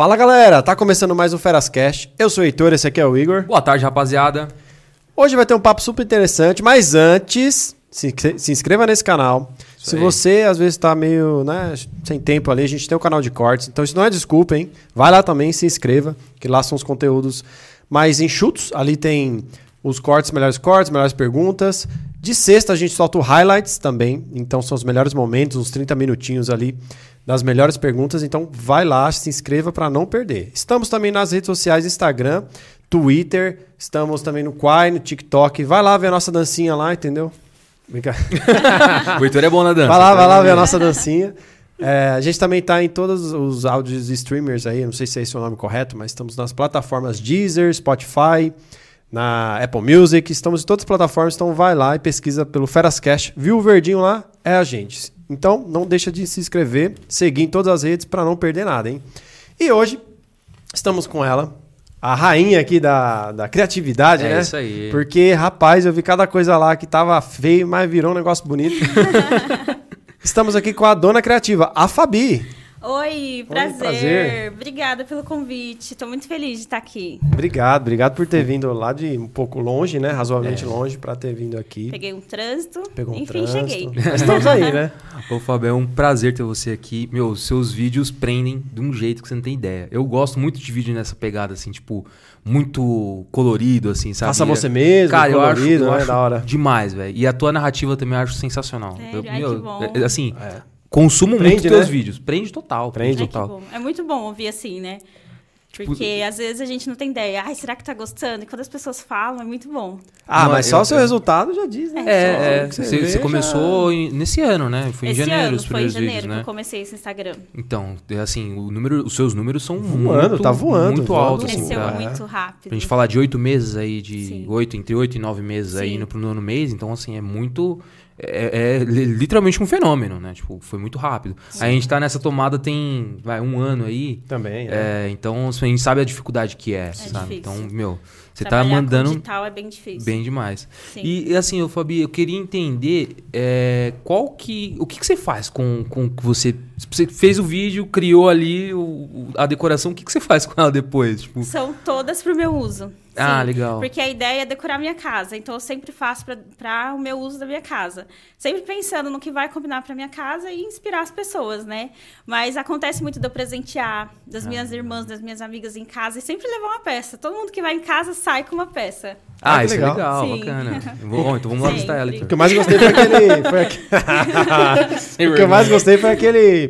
Fala galera, tá começando mais um Ferascast. Eu sou o Heitor, esse aqui é o Igor. Boa tarde, rapaziada. Hoje vai ter um papo super interessante, mas antes, se, se inscreva nesse canal. Isso se aí. você às vezes tá meio né, sem tempo ali, a gente tem o canal de cortes, então isso não é desculpa, hein? Vai lá também, se inscreva, que lá são os conteúdos mais enxutos. Ali tem os cortes, melhores cortes, melhores perguntas. De sexta a gente solta o highlights também, então são os melhores momentos, uns 30 minutinhos ali das melhores perguntas. Então vai lá, se inscreva para não perder. Estamos também nas redes sociais, Instagram, Twitter, estamos também no Quai, no TikTok. Vai lá ver a nossa dancinha lá, entendeu? O Heitor é bom na dança. Vai lá, vai lá ver a nossa dancinha. É, a gente também tá em todos os áudios de streamers aí, não sei se é esse o nome correto, mas estamos nas plataformas Deezer, Spotify, na Apple Music, estamos em todas as plataformas, então vai lá e pesquisa pelo Ferascast. Viu o verdinho lá? É a gente. Então não deixa de se inscrever, seguir em todas as redes para não perder nada, hein? E hoje estamos com ela, a rainha aqui da, da criatividade, É né? isso aí. Porque, rapaz, eu vi cada coisa lá que tava feio, mas virou um negócio bonito. Estamos aqui com a dona criativa, a Fabi. Oi, prazer. prazer. Obrigada pelo convite. Estou muito feliz de estar aqui. Obrigado, obrigado por ter vindo lá de um pouco longe, né? Razoavelmente É. longe para ter vindo aqui. Peguei um trânsito. Pegou um Enfim, trânsito. cheguei. Estamos aí, né? Ô, Fábio, é um prazer ter você aqui. Meu, seus vídeos prendem de um jeito que você não tem ideia. Eu gosto muito de vídeo nessa pegada, assim, tipo, muito colorido, assim, sabe? Faça você mesmo, Cara, eu acho, colorido, eu né? acho da hora. demais, velho. E a tua narrativa também eu acho sensacional. Sério? Eu, Ai, que bom. é- assim, É. consumo Prende, muito teus né? vídeos. Prende total. Prende. Ai, total. bom. É muito bom ouvir assim, né? Tipo, Porque às vezes a gente não tem ideia. Ai, será que tá gostando? E quando as pessoas falam, é muito bom. Ah, Não, mas só eu- o seu resultado já diz, né? Só É, é que você, você começou em- nesse ano, né? Foi em Esse janeiro ano, os foi em primeiros janeiro vídeos, que né? eu comecei esse Instagram. Então, é assim, o número, os seus números são Voando, muito, tá voando, muito voando. altos. Assim, Cresceu pra, muito rápido. pra gente falar de oito meses aí, de oito, entre oito e nove meses aí Sim. indo pro nono mês, então assim, é muito. É, é li- literalmente um fenômeno, né? Tipo, foi muito rápido. Aí a gente tá nessa tomada tem, vai, um ano aí. Também, é. É, então assim, a gente sabe a dificuldade que é, sabe? difícil. Então, meu, você tá Trabalhar com mandando digital é bem difícil. bem demais. Sim. E, e, assim, eu, Fabi, eu queria entender é, qual que. O que, que você faz com com que você. Você fez o vídeo, criou ali o- o- a decoração, o que, que você faz com ela depois? Tipo, São todas pro meu uso. Ah, Sim, legal. Porque a ideia é decorar minha casa. Então eu sempre faço para o meu uso da minha casa. Sempre pensando no que vai combinar para minha casa e inspirar as pessoas, né? Mas acontece muito de eu presentear das Ah. minhas irmãs, das minhas amigas em casa e sempre levar uma peça. Todo mundo que vai em casa sai com uma peça. ah, Ah, que isso legal. é legal, Sim. bacana. Bom, então vamos lá visitar ela, Sempre. O então. que eu mais gostei foi aquele. Foi aquele... o que eu mais gostei foi aquele.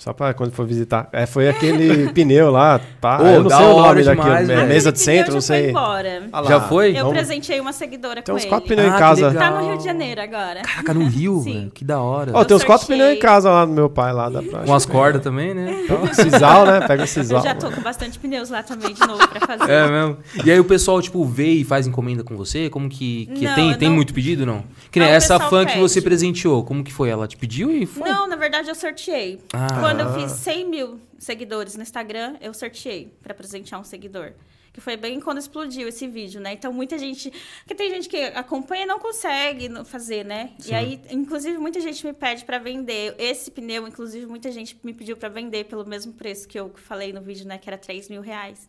Só pra quando for visitar. É, foi aquele pneu lá. Pá. Ô, eu não da sei o hora nome daquilo. é velho. mesa de centro, não sei. embora. Ah Já foi? Eu vamos- presenteei uma seguidora Tem com uns ele. quatro pneus Ah, em casa. Tá no Rio de Janeiro agora. Caraca, no Rio, velho. Que da hora. Ó, tem uns quatro pneus em casa lá do meu pai, lá dá pra. Com as cordas também, né? Então, sisal, né? Pega o sisal. Eu já tô com bastante pneus lá também de novo pra fazer. É mesmo. E aí o pessoal, tipo, vê e faz encomenda com você? Como que. que Não, tem tem não- muito pedido, não? Que nem o essa fã que você presenteou. Como que foi? Ela te pediu e foi? Não, na verdade eu sorteei. Ah. Quando eu fiz 100 mil seguidores no Instagram, eu sorteei pra presentear um seguidor. Que foi bem quando explodiu esse vídeo, né? Então muita gente. Porque tem gente que acompanha e não consegue fazer, né? E aí, inclusive, muita gente me pede pra vender. Esse pneu, inclusive, muita gente me pediu pra vender pelo mesmo preço que eu falei no vídeo, né? Que era 3 mil reais.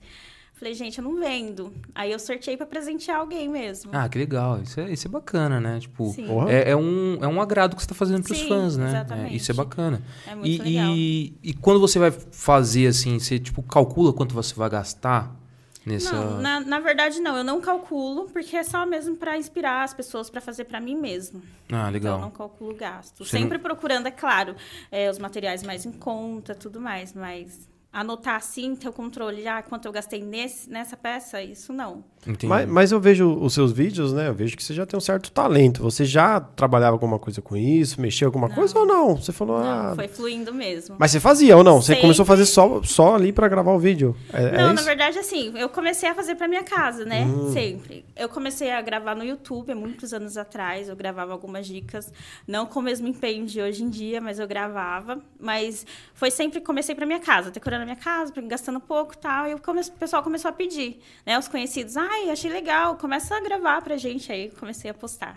Falei, gente, eu não vendo. Aí eu sorteei pra presentear alguém mesmo. Ah, que legal. Isso é, isso é bacana, né? Tipo, é, é um, é um agrado que você tá fazendo pros Sim, fãs, né? exatamente. É, isso é bacana. É muito e, legal. E, e quando você vai fazer assim, você tipo calcula quanto você vai gastar nessa. Não, na, na verdade não, eu não calculo, porque é só mesmo pra inspirar as pessoas pra fazer pra mim mesmo. Ah, Então legal. eu não calculo gasto. Você Sempre procurando, é claro, é, os materiais mais em conta, tudo mais, mas anotar assim, ter o controle, ah, quanto eu gastei nesse, nessa peça, isso não. Mas, mas eu vejo os seus vídeos, né? Eu vejo que você já tem um certo talento. Você já trabalhava alguma coisa com isso, mexia alguma coisa ou não? Você falou, Não, ah. foi fluindo mesmo. Mas você fazia ou não? Você Sempre. começou a fazer só, só ali pra gravar o vídeo. É, é Não, na isso? verdade, assim, eu comecei a fazer pra minha casa, né? Hum. Sempre. Eu comecei a gravar no YouTube há muitos anos atrás. Eu gravava algumas dicas, não com o mesmo empenho de hoje em dia, mas eu gravava. Mas foi sempre, comecei pra minha casa, decorando a minha casa, gastando pouco e tal. E o pessoal começou a pedir, né? Os conhecidos, ai, achei legal, começa a gravar pra gente. Aí comecei a postar.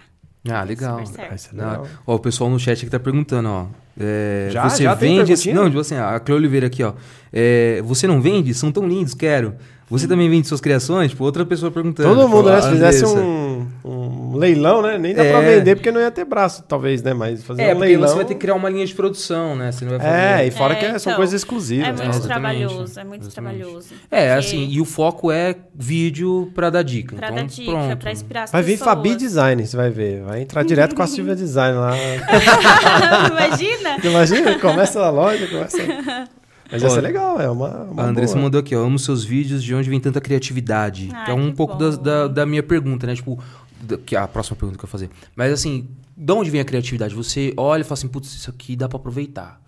Ah, legal. Não, legal. ó, o pessoal no chat aqui tá perguntando, ó. é, Já? você Já vende. esse-? Não, tipo assim, a Cleo Oliveira aqui, ó. É, você não vende? São tão lindos, quero. Você também vende suas criações? Tipo, outra pessoa perguntando. Todo mundo, Tipo, né? Se fizesse Andressa. um, um leilão, né? Nem dá É. pra vender porque não ia ter braço, talvez, né? Mas fazer É, um leilão. você vai ter que criar uma linha de produção, né? Você não vai fazer. É, e fora É, que é- são então, coisas exclusivas. É né? muito exatamente. trabalhoso, é muito Exatamente. trabalhoso. É, assim, e o foco é vídeo pra dar dica. Pra então, dar dica, pronto. pra inspirar as Vai vir pessoas. Fabi Design, você vai ver. Vai entrar direto com a Silvia Design lá. Imagina? Imagina, começa a loja, começa. Mas ia Ó, ser legal, é uma. uma A Andressa boa. mandou aqui, ó. Amo seus vídeos, de onde vem tanta criatividade. Ai, que é um pouco da, da minha pergunta, né? Tipo, que é a próxima pergunta que eu vou fazer. Mas assim, de onde vem a criatividade? Você olha e fala assim, putz, isso aqui dá pra aproveitar.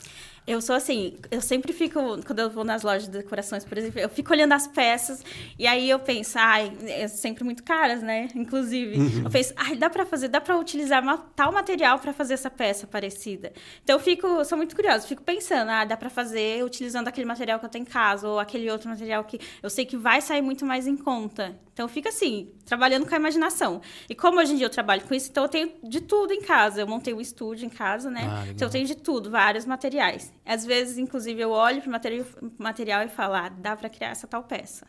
Eu sou assim, eu sempre fico, quando eu vou nas lojas de decorações, por exemplo, eu fico olhando as peças e aí eu penso, ai, é sempre muito caras, né? Inclusive. Uhum. Eu penso, ai, dá pra fazer, dá pra utilizar ma- tal material pra fazer essa peça parecida. Então eu fico, sou muito curiosa, fico pensando, ah, dá pra fazer utilizando aquele material que eu tenho em casa ou aquele outro material que eu sei que vai sair muito mais em conta. Então fica assim, trabalhando com a imaginação. E como hoje em dia eu trabalho com isso, então eu tenho de tudo em casa. Eu montei um estúdio em casa, né? Ah, então eu tenho de tudo, vários materiais. Às vezes, inclusive, eu olho para o material, material e falo, ah, dá para criar essa tal peça.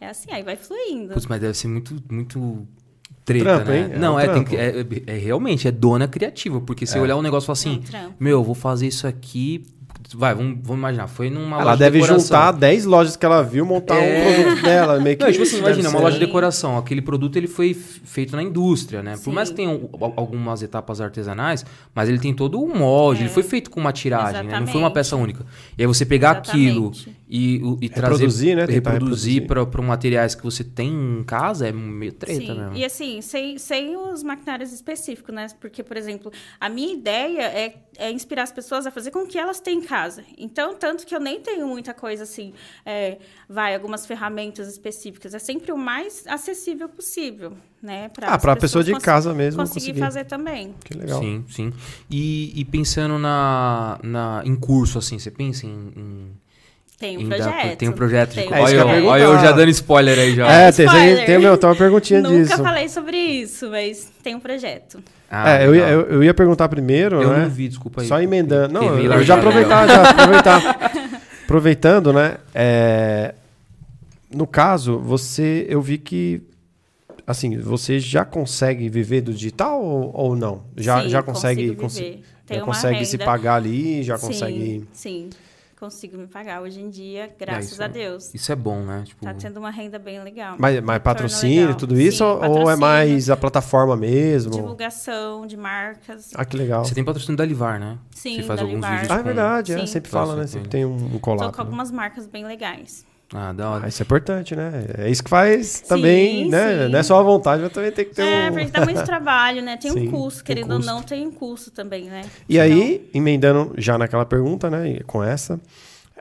É assim, aí vai fluindo. Putz, mas deve ser muito, muito treta, Trampo, né? hein? É Não, um é, tem que, é, é realmente, é dona criativa. Porque se É. olhar um negócio e falar É um assim, trampo. meu, eu vou fazer isso aqui. Vai, vamos, vamos imaginar, foi numa Ela loja de deve juntar 10 lojas que ela viu, montar É. um produto dela. Meio que Não, tipo assim, imagina, uma loja de decoração. Aquele produto ele foi feito na indústria, né? Por Sim. mais que tenha al- algumas etapas artesanais, mas ele tem todo um molde, É. ele foi feito com uma tiragem, né? Não foi uma peça única. E aí você pegar aquilo Exatamente. E, o- e trazer, Reproduzir, né? Tentar reproduzir reproduzir. para materiais que você tem em casa é meio treta Sim, mesmo. e assim, sem, sem os maquinários específicos, né? Porque, por exemplo, a minha ideia é, é inspirar as pessoas a fazer com que elas têm em casa. Então, tanto que eu nem tenho muita coisa assim, é, vai, algumas ferramentas específicas. É sempre o mais acessível possível, né? Pra Ah, as pra pessoa de casa mesmo conseguir, conseguir. fazer também. Que legal. Sim, sim. E, e pensando na, na, em curso, assim, você pensa em. em Tem um dar- projeto. tem um projeto. Tem de- um É eu olha, ia eu, perguntar. olha eu já dando spoiler aí já. É, tem, tem, tem, meu, tem uma perguntinha Nunca disso. falei sobre isso, mas tem um projeto. Ah, é, eu ia, eu, eu ia perguntar primeiro, Eu né? não vi, desculpa aí. Só emendando. Não, eu largada. já aproveitar, já aproveitar. Aproveitando, né? é, no caso, você, eu vi que, assim, você já consegue viver do digital ou, ou não? Já, Sim, já consegue, consigo consi- viver. Tem já uma consegue se renda. pagar ali, já Sim, consegue. Sim, consigo me pagar hoje em dia, graças isso a é- Deus. Isso é bom, né? Tipo, Tá tendo uma renda bem legal. Mas, mas patrocínio, legal. tudo isso? Sim, ou- é mais a plataforma mesmo? Divulgação de marcas. Ah, que legal. Você tem patrocínio da Livar, né? Sim, Você faz da alguns Livar. vídeos Ah, é com- verdade, é, Sim. sempre fala, né? com Sempre tem um, um Tô collab. com né? algumas marcas bem legais. Ah, da hora. Ah, isso é importante, né? É isso que faz também, né? sim. Não é só a vontade, mas também tem que ter É, um... porque dá muito trabalho, né? Tem Sim, um custo, tem querendo ou custo. não, tem um custo também, né? E aí, emendando já naquela pergunta, né? Com essa,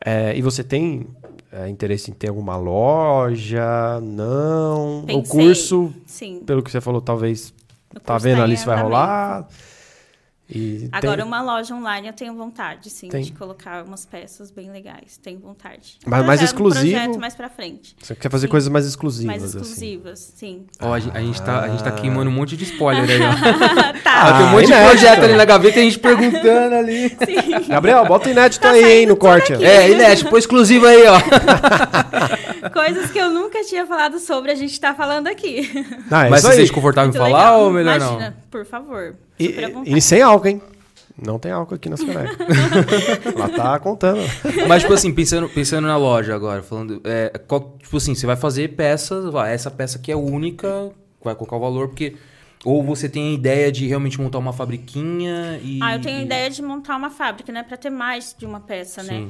é, e você tem é, interesse em ter alguma loja? Não? O Pensei. curso, Sim. pelo que você falou, talvez o tá curso vendo ali se vai rolar. E Agora, tem- uma loja online eu tenho vontade, sim, Tem. de colocar umas peças bem legais. Tenho vontade. Mas mais exclusivo? Um projeto mais pra frente. Você quer fazer Sim. coisas mais exclusivas, Mais assim. exclusivas, sim. Ó, a, gente, a, gente tá, a gente tá Ah. queimando um monte de spoiler aí, ó. tá. Ah, tem um monte de inédito. projeto ali na gaveta e a gente perguntando ali. Gabriel, bota o inédito Tá aí, hein, no corte. aqui. É, Inés, põe exclusivo aí, ó. Coisas que eu nunca tinha falado sobre, a gente tá falando aqui. Ah, é Mas você se confortável em falar legal. ou melhor Imagina, por favor. E, e sem álcool, hein? Não tem álcool aqui nas canecas. Ela tá contando. não? Mas, tipo assim, pensando, pensando na loja agora, falando. É, qual- tipo assim, você vai fazer peças, vai, essa peça aqui é única, vai colocar o valor, porque. Ou você tem a ideia de realmente montar uma fabriquinha e. Ah, eu tenho a ideia de montar uma fábrica, né? Pra ter mais de uma peça, né?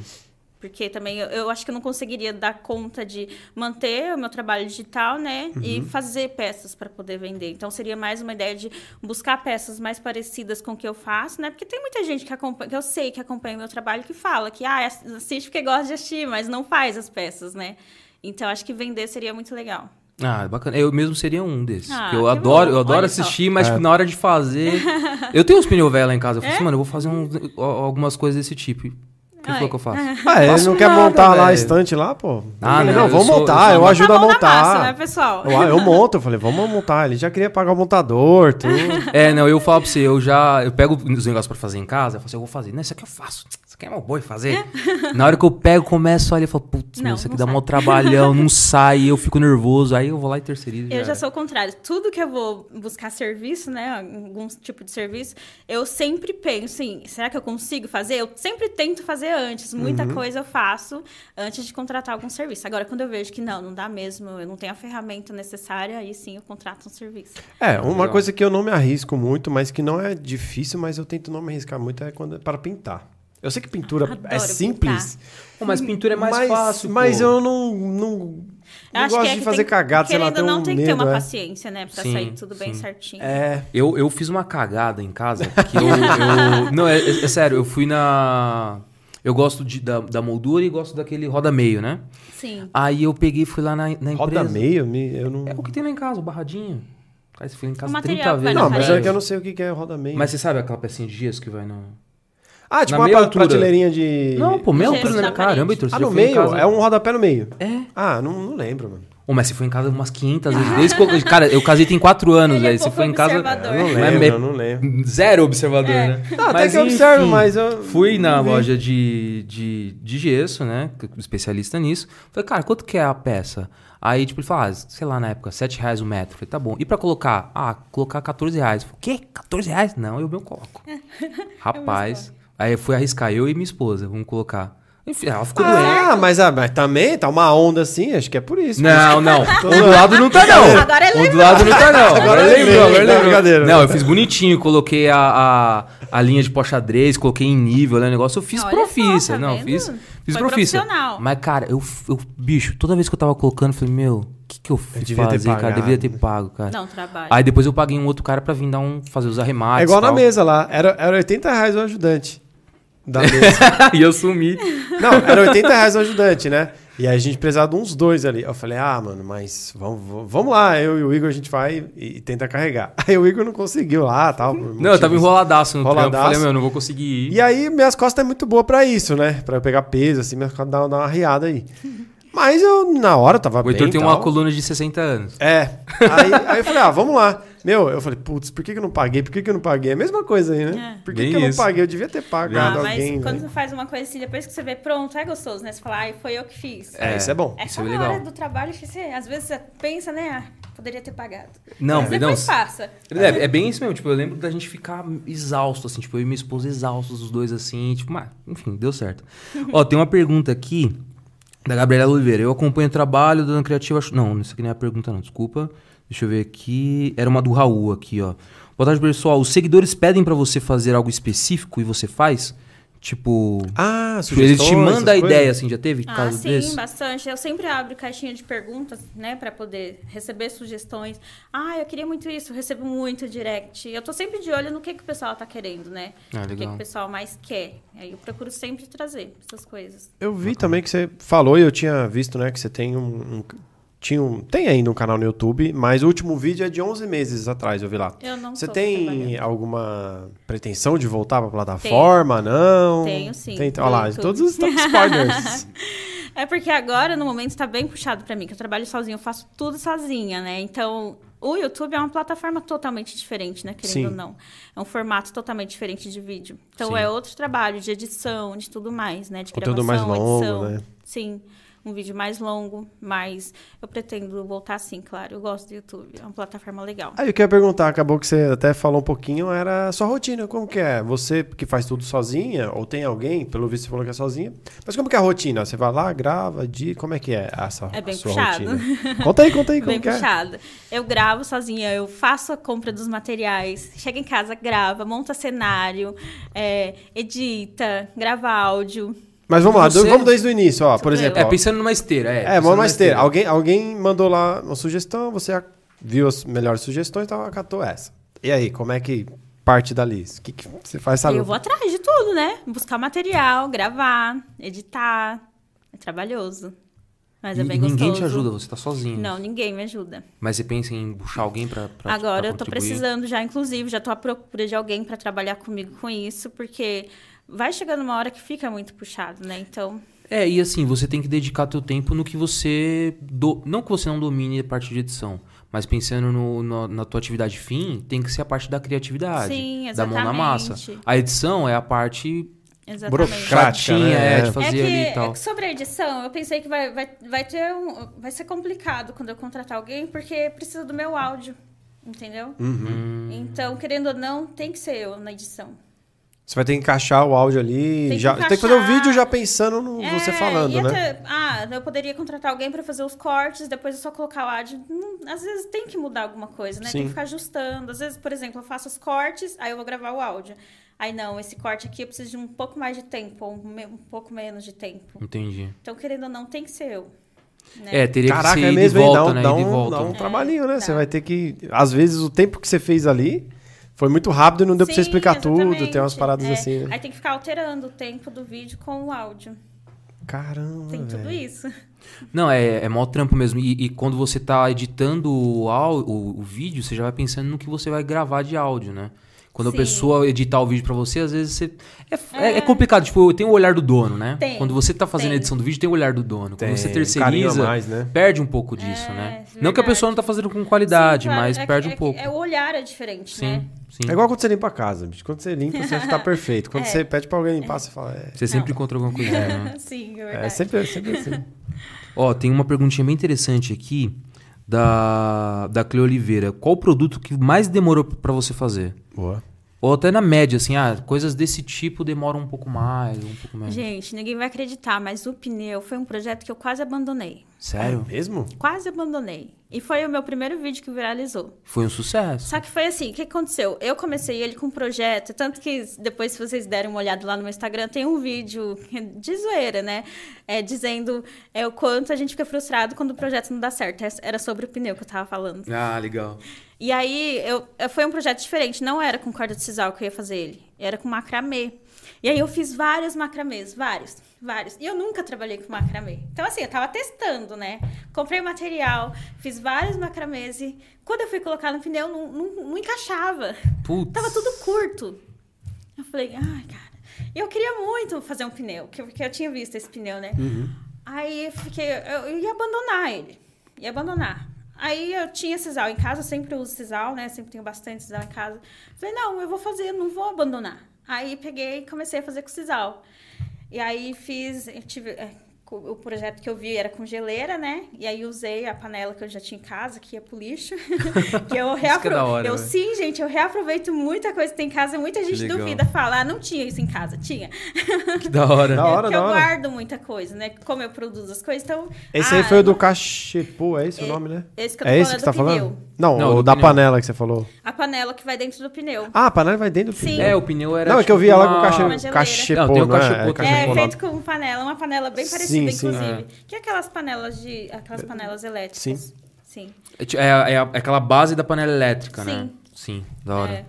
Porque também eu, eu acho que eu não conseguiria dar conta de manter o meu trabalho digital, né? E fazer peças para poder vender. Então seria mais uma ideia de buscar peças mais parecidas com o que eu faço, né? Porque tem muita gente que acompanha, que eu sei que acompanha o meu trabalho que fala que ah, assiste porque gosta de assistir, mas não faz as peças, né? Então acho que vender seria muito legal. Ah, bacana. Eu mesmo seria um desses. Ah, porque eu que adoro, bom. eu adoro Olha só. assistir, mas É. tipo, na hora de fazer. eu tenho uns pneu velho lá em casa. Eu falei É? assim, mano, eu vou fazer um- algumas coisas desse tipo. E, Ai. falou que eu faço? Ah, ele não quer nada, montar lá a velho. estante lá, pô? Ah, Eu não, não, eu vamos sou- eu montar, eu Montar ajudo a montar. massa, né, pessoal? Eu, eu monto, eu falei, vamos montar. Ele já queria pagar o montador, tudo. É, não, eu falo pra você, eu já. Eu pego os negócios pra fazer em casa, eu falo assim, eu vou fazer. Não, isso aqui eu faço. É meu boi fazer. Na hora que eu pego, começo a olhar e falo, putz, isso aqui dá sai. um trabalhão, não sai, eu fico nervoso, aí eu vou lá e terceirizo. Eu já sou o contrário. Tudo que eu vou buscar serviço, né? Algum tipo de serviço, eu sempre penso assim, será que eu consigo fazer? Eu sempre tento fazer antes. Muita Uhum. coisa eu faço antes de contratar algum serviço. Agora, quando eu vejo que não, não dá mesmo, eu não tenho a ferramenta necessária, aí sim eu contrato um serviço. É, uma Legal. coisa que eu não me arrisco muito, mas que não é difícil, mas eu tento não me arriscar muito, é quando é para pintar. Eu sei que pintura Adoro é simples, Pô, mas pintura é mais mas, fácil. mas pô. eu não, não, não acho gosto que é de que fazer tem- cagada, sei lá, ter ou um não tem que ter medo, uma é. paciência, né? Pra Sim, sair tudo bem sim. certinho. É, Eu, eu fiz uma cagada em casa que eu. eu- não, é, é- é sério, eu fui na. Eu gosto de, da, da moldura e gosto daquele roda meio, né? Sim. Aí eu peguei e fui lá na, na empresa. roda meio, me- eu não... É o que tem lá em casa, o barradinho. Aí você foi em casa O 30 material que vai vezes. Não, mas é que eu não sei o que que é roda meio. Mas você sabe aquela pecinha de gesso que vai no. Ah, tipo na uma altura. prateleirinha de... Não, pô, meia altura, né? Caramba. Heitor, você Ah, no meio? casa- É um rodapé no meio. É. Ah, não, não lembro, mano. Ô, mas você foi em casa umas 500 vezes. Desde que eu... Cara, eu casei tem 4 anos, é velho. Você foi em casa. observador. Eu não Mas lembro, eu não lembro. Zero observador, É. né? Não, até que eu observo, mas eu... Fui na vi. loja de, de, de gesso, né? Especialista nisso. Falei, cara, quanto que é a peça? Aí, tipo, ele falou, ah, sei lá, na época, 7 reais o metro. Falei, tá bom. E pra colocar? Ah, colocar 14 reais. Falei, quê? 14 reais? Não, eu mesmo coloco. Rapaz. Aí eu fui arriscar, eu e minha esposa, vamos colocar. Enfim, ela ficou doente. Ah, mas, ah, mas também tá uma onda assim, acho que é por isso. Não, não. Ondulado não tá, não. Agora ele Ondulado não tá, não. Agora ele lembrou, agora lembrou. brincadeira. Não, eu fiz bonitinho, coloquei a, a, a linha de pochadrez, coloquei em nível, né? O negócio eu fiz Olha profissa. só, tá não, vendo? fiz, fiz Foi profissa. Mas, cara, eu, eu, bicho, toda vez que eu tava colocando, eu falei, meu, o que, que eu fui devia ter fazer, cara? pagado. Devia ter pago, cara. Não, trabalho. Aí depois eu paguei um outro cara pra vir dar um, fazer os arremates. É igual na mesa lá. Era, era 80 reais o ajudante da mesa. e eu sumi. Não, era 80 reais o ajudante, né? E aí a gente precisava de uns dois ali. Eu falei, ah, mano, mas vamos, vamos- lá. Eu e o Igor a gente vai e, e tenta carregar. Aí o Igor não conseguiu lá tal. Não, eu tava motivos- enroladaço no trampo. Enroladaço. Falei, meu, não vou conseguir ir. E aí minhas costas é muito boa pra isso, né? Pra eu pegar peso, assim, minhas costas dá, dá uma riada aí. Mas eu, na hora, tava O bem Heitor tem e uma tal. coluna de 60 anos. É. Aí, aí eu falei, ah, vamos lá. Meu, eu falei, putz, por que, que eu não paguei? Por que, que eu não paguei? É a mesma coisa aí, né? É. Por que, que eu não paguei? Eu devia ter Ah, pagado mas alguém. quando né? você faz uma coisa assim, depois que você vê pronto, é gostoso, né? Você fala, ai, foi eu que fiz. É, isso é bom. É isso só é na legal. hora do trabalho que você, às vezes, você pensa, né? Ah, poderia ter pagado. Não, Mas não. depois passa. É, é bem isso mesmo, tipo, eu lembro da gente ficar exausto, assim, tipo, eu e minha esposa exaustos, os dois assim, tipo, mas, enfim, deu certo. Ó, tem uma pergunta aqui da Gabriela Oliveira. Eu acompanho o trabalho da Criativa. Não, isso aqui não é a pergunta, não, desculpa. Deixa eu ver aqui. Era uma do Raul aqui, ó. Boa tarde, pessoal. Os seguidores pedem pra você fazer algo específico e você faz? Tipo. Ah, tipo, eles te sugestões, mandam a ideia, assim, já teve Ah, caso sim, desse? bastante. Eu sempre abro caixinha de perguntas, né, Pra poder receber sugestões. Ah, eu queria muito isso, eu recebo muito direct. Eu tô sempre de olho no que, que o pessoal tá querendo, né? Ah, o que, que o pessoal mais quer. Aí eu procuro sempre trazer essas coisas. Eu vi também que você falou e eu tinha visto, né, que você tem um, um- tinha um, tem ainda um canal no YouTube, mas o último vídeo é de 11 meses atrás, eu vi lá. Eu não Você tem alguma pretensão de voltar para plataforma? Não? Tenho, sim, Tem, olha lá, YouTube. todos os top spoilers. É porque agora, no momento, tá bem puxado pra mim, que eu trabalho sozinha, eu faço tudo sozinha, né? Então, o YouTube é uma plataforma totalmente diferente, né? Querendo Sim. ou não. É um formato totalmente diferente de vídeo. Então, Sim. é outro trabalho de edição, de tudo mais, né? De Conteúdo mais gravação, longo, edição. né? Sim. Um vídeo mais longo, mas eu pretendo voltar sim, claro. Eu gosto do YouTube, é uma plataforma legal. Aí eu queria perguntar, acabou que você até falou um pouquinho, era a sua rotina, como que é? Você que faz tudo sozinha, ou tem alguém, pelo visto você falou que é sozinha, mas como que é a rotina? Você vai lá, grava, de como é que é essa É bem sua puxado. rotina? Conta aí, conta aí como Bem que é. puxada. Eu gravo sozinha, eu faço a compra dos materiais, chega em casa, grava, monta cenário, é, edita, grava áudio. Mas vamos lá, Você- vamos desde o início, ó, por eu. exemplo, É, ó, pensando numa esteira, é. É, vamos numa mais ter. esteira. Alguém, alguém mandou lá uma sugestão, você viu as melhores sugestões, então acatou essa. E aí, como é que parte dali? O que, que você faz, sabe? Eu vou atrás de tudo, né? Buscar material, gravar, editar. É trabalhoso. Mas é E bem ninguém gostoso. te ajuda, você tá sozinho. Não, ninguém me ajuda. Mas você pensa em puxar alguém pra, pra Agora pra eu tô precisando já, inclusive, já tô à procura de alguém para trabalhar comigo com isso, porque vai chegando uma hora que fica muito puxado, né? Então, É, e assim, você tem que dedicar teu tempo no que você. Do... Não que você não domine a parte de edição, mas pensando no- no- na tua atividade fim, tem que ser a parte da criatividade. Sim, Da mão na massa. exatamente. A edição é a parte exatamente. Burocrática. chatinha, né? é, de É fazer É que, ali e é tal. que sobre a edição, eu pensei que vai, vai, vai ter um, vai ser complicado quando eu contratar alguém, porque precisa do meu áudio, entendeu? Uhum. Então, querendo ou não, tem que ser eu na edição. Você vai ter que encaixar o áudio ali. Tem que já, tem que fazer o encaixar. vídeo já pensando no É, você falando, e né? até- ah, eu poderia contratar alguém para fazer os cortes, depois eu só colocar o áudio. Hum, às vezes tem que mudar alguma coisa, né? Tem Sim. que ficar ajustando. Às vezes, por exemplo, eu faço os cortes, aí eu vou gravar o áudio. Aí não, esse corte aqui eu preciso de um pouco mais de tempo, ou um, um pouco menos de tempo. Entendi. Então, querendo ou não, tem que ser eu. né? É, teria Caraca, que ser é mesmo, e hein? volta, dá, um- né? dá um, volta. dá um É, trabalhinho, né? dá. Você vai ter que. Às vezes o tempo que você fez ali foi muito rápido e não deu pra você Sim, explicar tudo. exatamente. Tem umas paradas É, assim, né? Aí tem que ficar alterando o tempo do vídeo com o áudio. Caramba. Tem tudo isso. Não, é, é mó trampo mesmo. E, e quando você tá editando o, au- o, o vídeo, você já vai pensando no que você vai gravar de áudio, né? Quando Sim. a pessoa editar o vídeo pra você, às vezes você. É, é- É. é complicado, tipo, tem o olhar do dono, né? Tem, Quando você tá fazendo a tem. edição do vídeo, tem o olhar do dono. Tem, Quando você a terceiriza, mais, né? perde um pouco disso, É, né? é Não que a pessoa verdade. não tá fazendo com qualidade, Sim, claro, mas é perde é um pouco. É, o olhar é diferente, né? Sim. É igual quando você limpa a casa, bicho. Quando você limpa, você tá perfeito. Quando É. você pede pra alguém limpar, você fala. É, Você sempre encontra alguma coisa, né? Sim, é é verdade. sempre, sempre assim. Ó, tem uma perguntinha bem interessante aqui da, da Cleo Oliveira. Qual o produto que mais demorou pra você fazer? Boa. Ou até na média, assim, ah, coisas desse tipo demoram um pouco mais, um pouco menos. Gente, ninguém vai acreditar, mas o pneu foi um projeto que eu quase abandonei. Sério? É mesmo? Quase abandonei. E foi o meu primeiro vídeo que viralizou. Foi um sucesso. Só que foi assim, o que aconteceu? Eu comecei ele com um projeto, tanto que depois, se vocês derem uma olhada lá no meu Instagram, tem um vídeo de zoeira, né? É, dizendo é, o quanto a gente fica frustrado quando o projeto não dá certo. Era sobre o pneu que eu tava falando. Ah, legal. E aí, eu, eu- foi um projeto diferente. Não era com corda de sisal que eu ia fazer ele. Era com macramê. E aí, eu fiz vários macramês. Vários. Vários. E eu nunca trabalhei com macramê. Então, assim, eu tava testando, né? Comprei material, fiz vários macramês. E quando eu fui colocar no pneu, não, não, não encaixava. Putz. Tava tudo curto. Eu falei, ai, cara. E eu queria muito fazer um pneu, que- porque eu tinha visto esse pneu, né? Aí eu fiquei, eu, eu ia abandonar ele. Ia abandonar. Aí eu tinha sisal em casa, eu sempre uso sisal, né? Sempre tenho bastante sisal em casa. Falei, não, eu vou fazer, não vou abandonar. Aí peguei e comecei a fazer com sisal. E aí fiz, eu tive, é, o projeto que eu vi era com geleira, né? E aí usei a panela que eu já tinha em casa, que ia pro lixo. que eu reapro... da hora, eu, velho. sim, gente, eu reaproveito muita coisa que tem em casa. Muita gente legal. duvida, fala, ah, não tinha isso em casa. Tinha. Que da hora. Da hora, é que da eu hora. guardo muita coisa, né? Como eu produzo as coisas, então... Esse ah, aí foi o do cachepô, é esse o nome, né? esse que eu tô É esse falando que você tá pneu. falando? Não, Não, o do da pneu. panela que você falou. A panela que vai dentro do pneu. Ah, a panela vai dentro do Sim. pneu. É, o pneu era. Não, é que eu vi tipo ela com uma- o geleira. cachepô, Não, tem o não é? cachepô É, também. É, lá. feito com panela, uma panela bem parecida, Sim, sim. inclusive. Que é aquelas panelas de. aquelas panelas elétricas. Sim. Sim. É, ti- é é a- é aquela base da panela elétrica, né? Sim. Sim, da hora. É.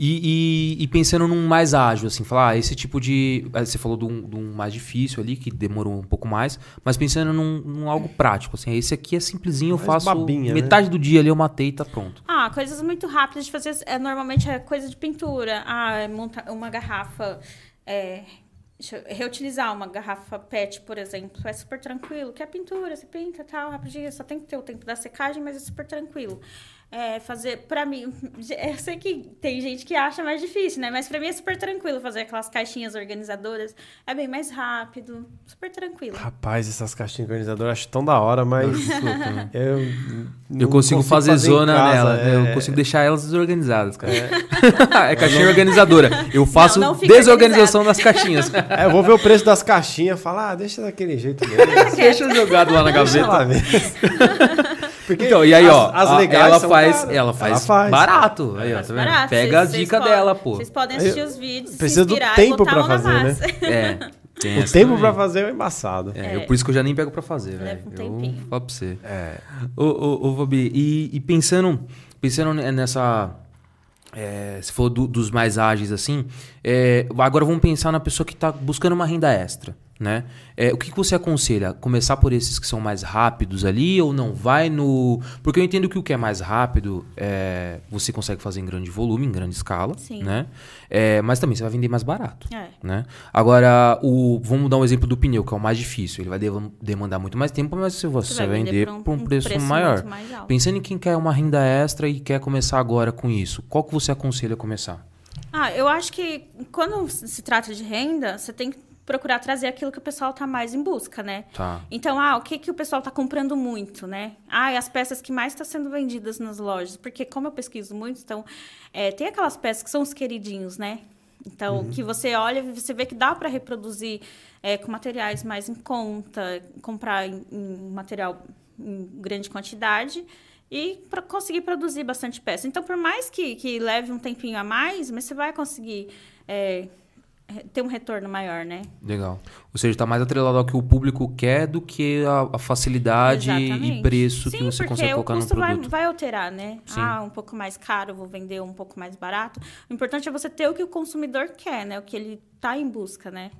E, e- e pensando num mais ágil, assim, falar, ah, esse tipo de. ah, Você falou de um, de um mais difícil ali, que demorou um pouco mais, mas pensando num, num algo prático, assim, esse aqui é simplesinho, eu Mais faço. babinha, né? metade do dia ali eu matei e tá pronto. Ah, coisas muito rápidas de fazer. É, normalmente é coisa de pintura. Ah, é montar uma garrafa. é, deixa eu- reutilizar uma garrafa PET, por exemplo. É super tranquilo. Que é pintura, você pinta tal, rapidinho. Só tem que ter o tempo da secagem, mas é super tranquilo. É, fazer, pra mim, eu sei que tem gente que acha mais difícil, né? Mas pra mim é super tranquilo fazer aquelas caixinhas organizadoras. É bem mais rápido, super tranquilo. Rapaz, essas caixinhas organizadoras eu acho tão da hora, mas eu não eu consigo, fazer, em zona casa, nela, é. eu consigo deixar elas desorganizadas, cara. É, caixinha organizadora. Eu faço não fica desorganização das caixinhas. É, eu vou ver o preço das caixinhas e falar, ah, deixa daquele jeito mesmo. Deixa jogado lá na Deixa gaveta. lá mesmo. Porque Então, e aí, as- ó, as a- legais ela, são faz, ela faz Ela faz. barato. Aí, ó, tá vendo? barato. Pega Vocês- as vocês dicas podem- dela, pô. Vocês podem assistir os vídeos, Precisa se do tempo a na fazer, né? É. tem O tempo também. pra fazer é embaçado. É, É. eu- por isso que eu já nem pego pra fazer, velho. Um Eu tempinho. falo pra você. É. Ô, ô, ô Fabi, e, e pensando, pensando nessa. é, se for do- dos mais ágeis assim, é, agora vamos pensar na pessoa que tá buscando uma renda extra. Né? É, o que, que você aconselha? Começar por esses que são mais rápidos ali ou não? Vai no. Porque eu entendo que o que é mais rápido é, você consegue fazer em grande volume, em grande escala, Sim. né? É, mas também você vai vender mais barato. É. Né? Agora, o, vamos dar um exemplo do pneu, que é o mais difícil. Ele vai devam- demandar muito mais tempo, mas você, você vai vender por um, preço, maior. muito mais alto. Pensando em quem quer uma renda extra e quer começar agora com isso, qual que você aconselha a começar? Ah, eu acho que quando se trata de renda, você tem que procurar trazer aquilo que o pessoal está mais em busca, né? Tá. Então, ah, o que, que o pessoal está comprando muito, né? Ah, e as peças que mais estão sendo vendidas nas lojas. Porque como eu pesquiso muito, então, é, tem aquelas peças que são os queridinhos, né? Então, que você olha e você vê que dá para reproduzir é, com materiais mais em conta, comprar em, em material em grande quantidade e para conseguir produzir bastante peça. Então, por mais que, que leve um tempinho a mais, mas você vai conseguir é, ter um retorno maior, né? Legal. Ou seja, está mais atrelado ao que o público quer do que a, a facilidade e Exatamente. preço que Sim, você porque consegue o colocar no custo vai, produto. vai alterar, né? Sim. Ah, um pouco mais caro, vou vender um pouco mais barato. O importante é você ter o que o consumidor quer, né? O que ele tá em busca, né?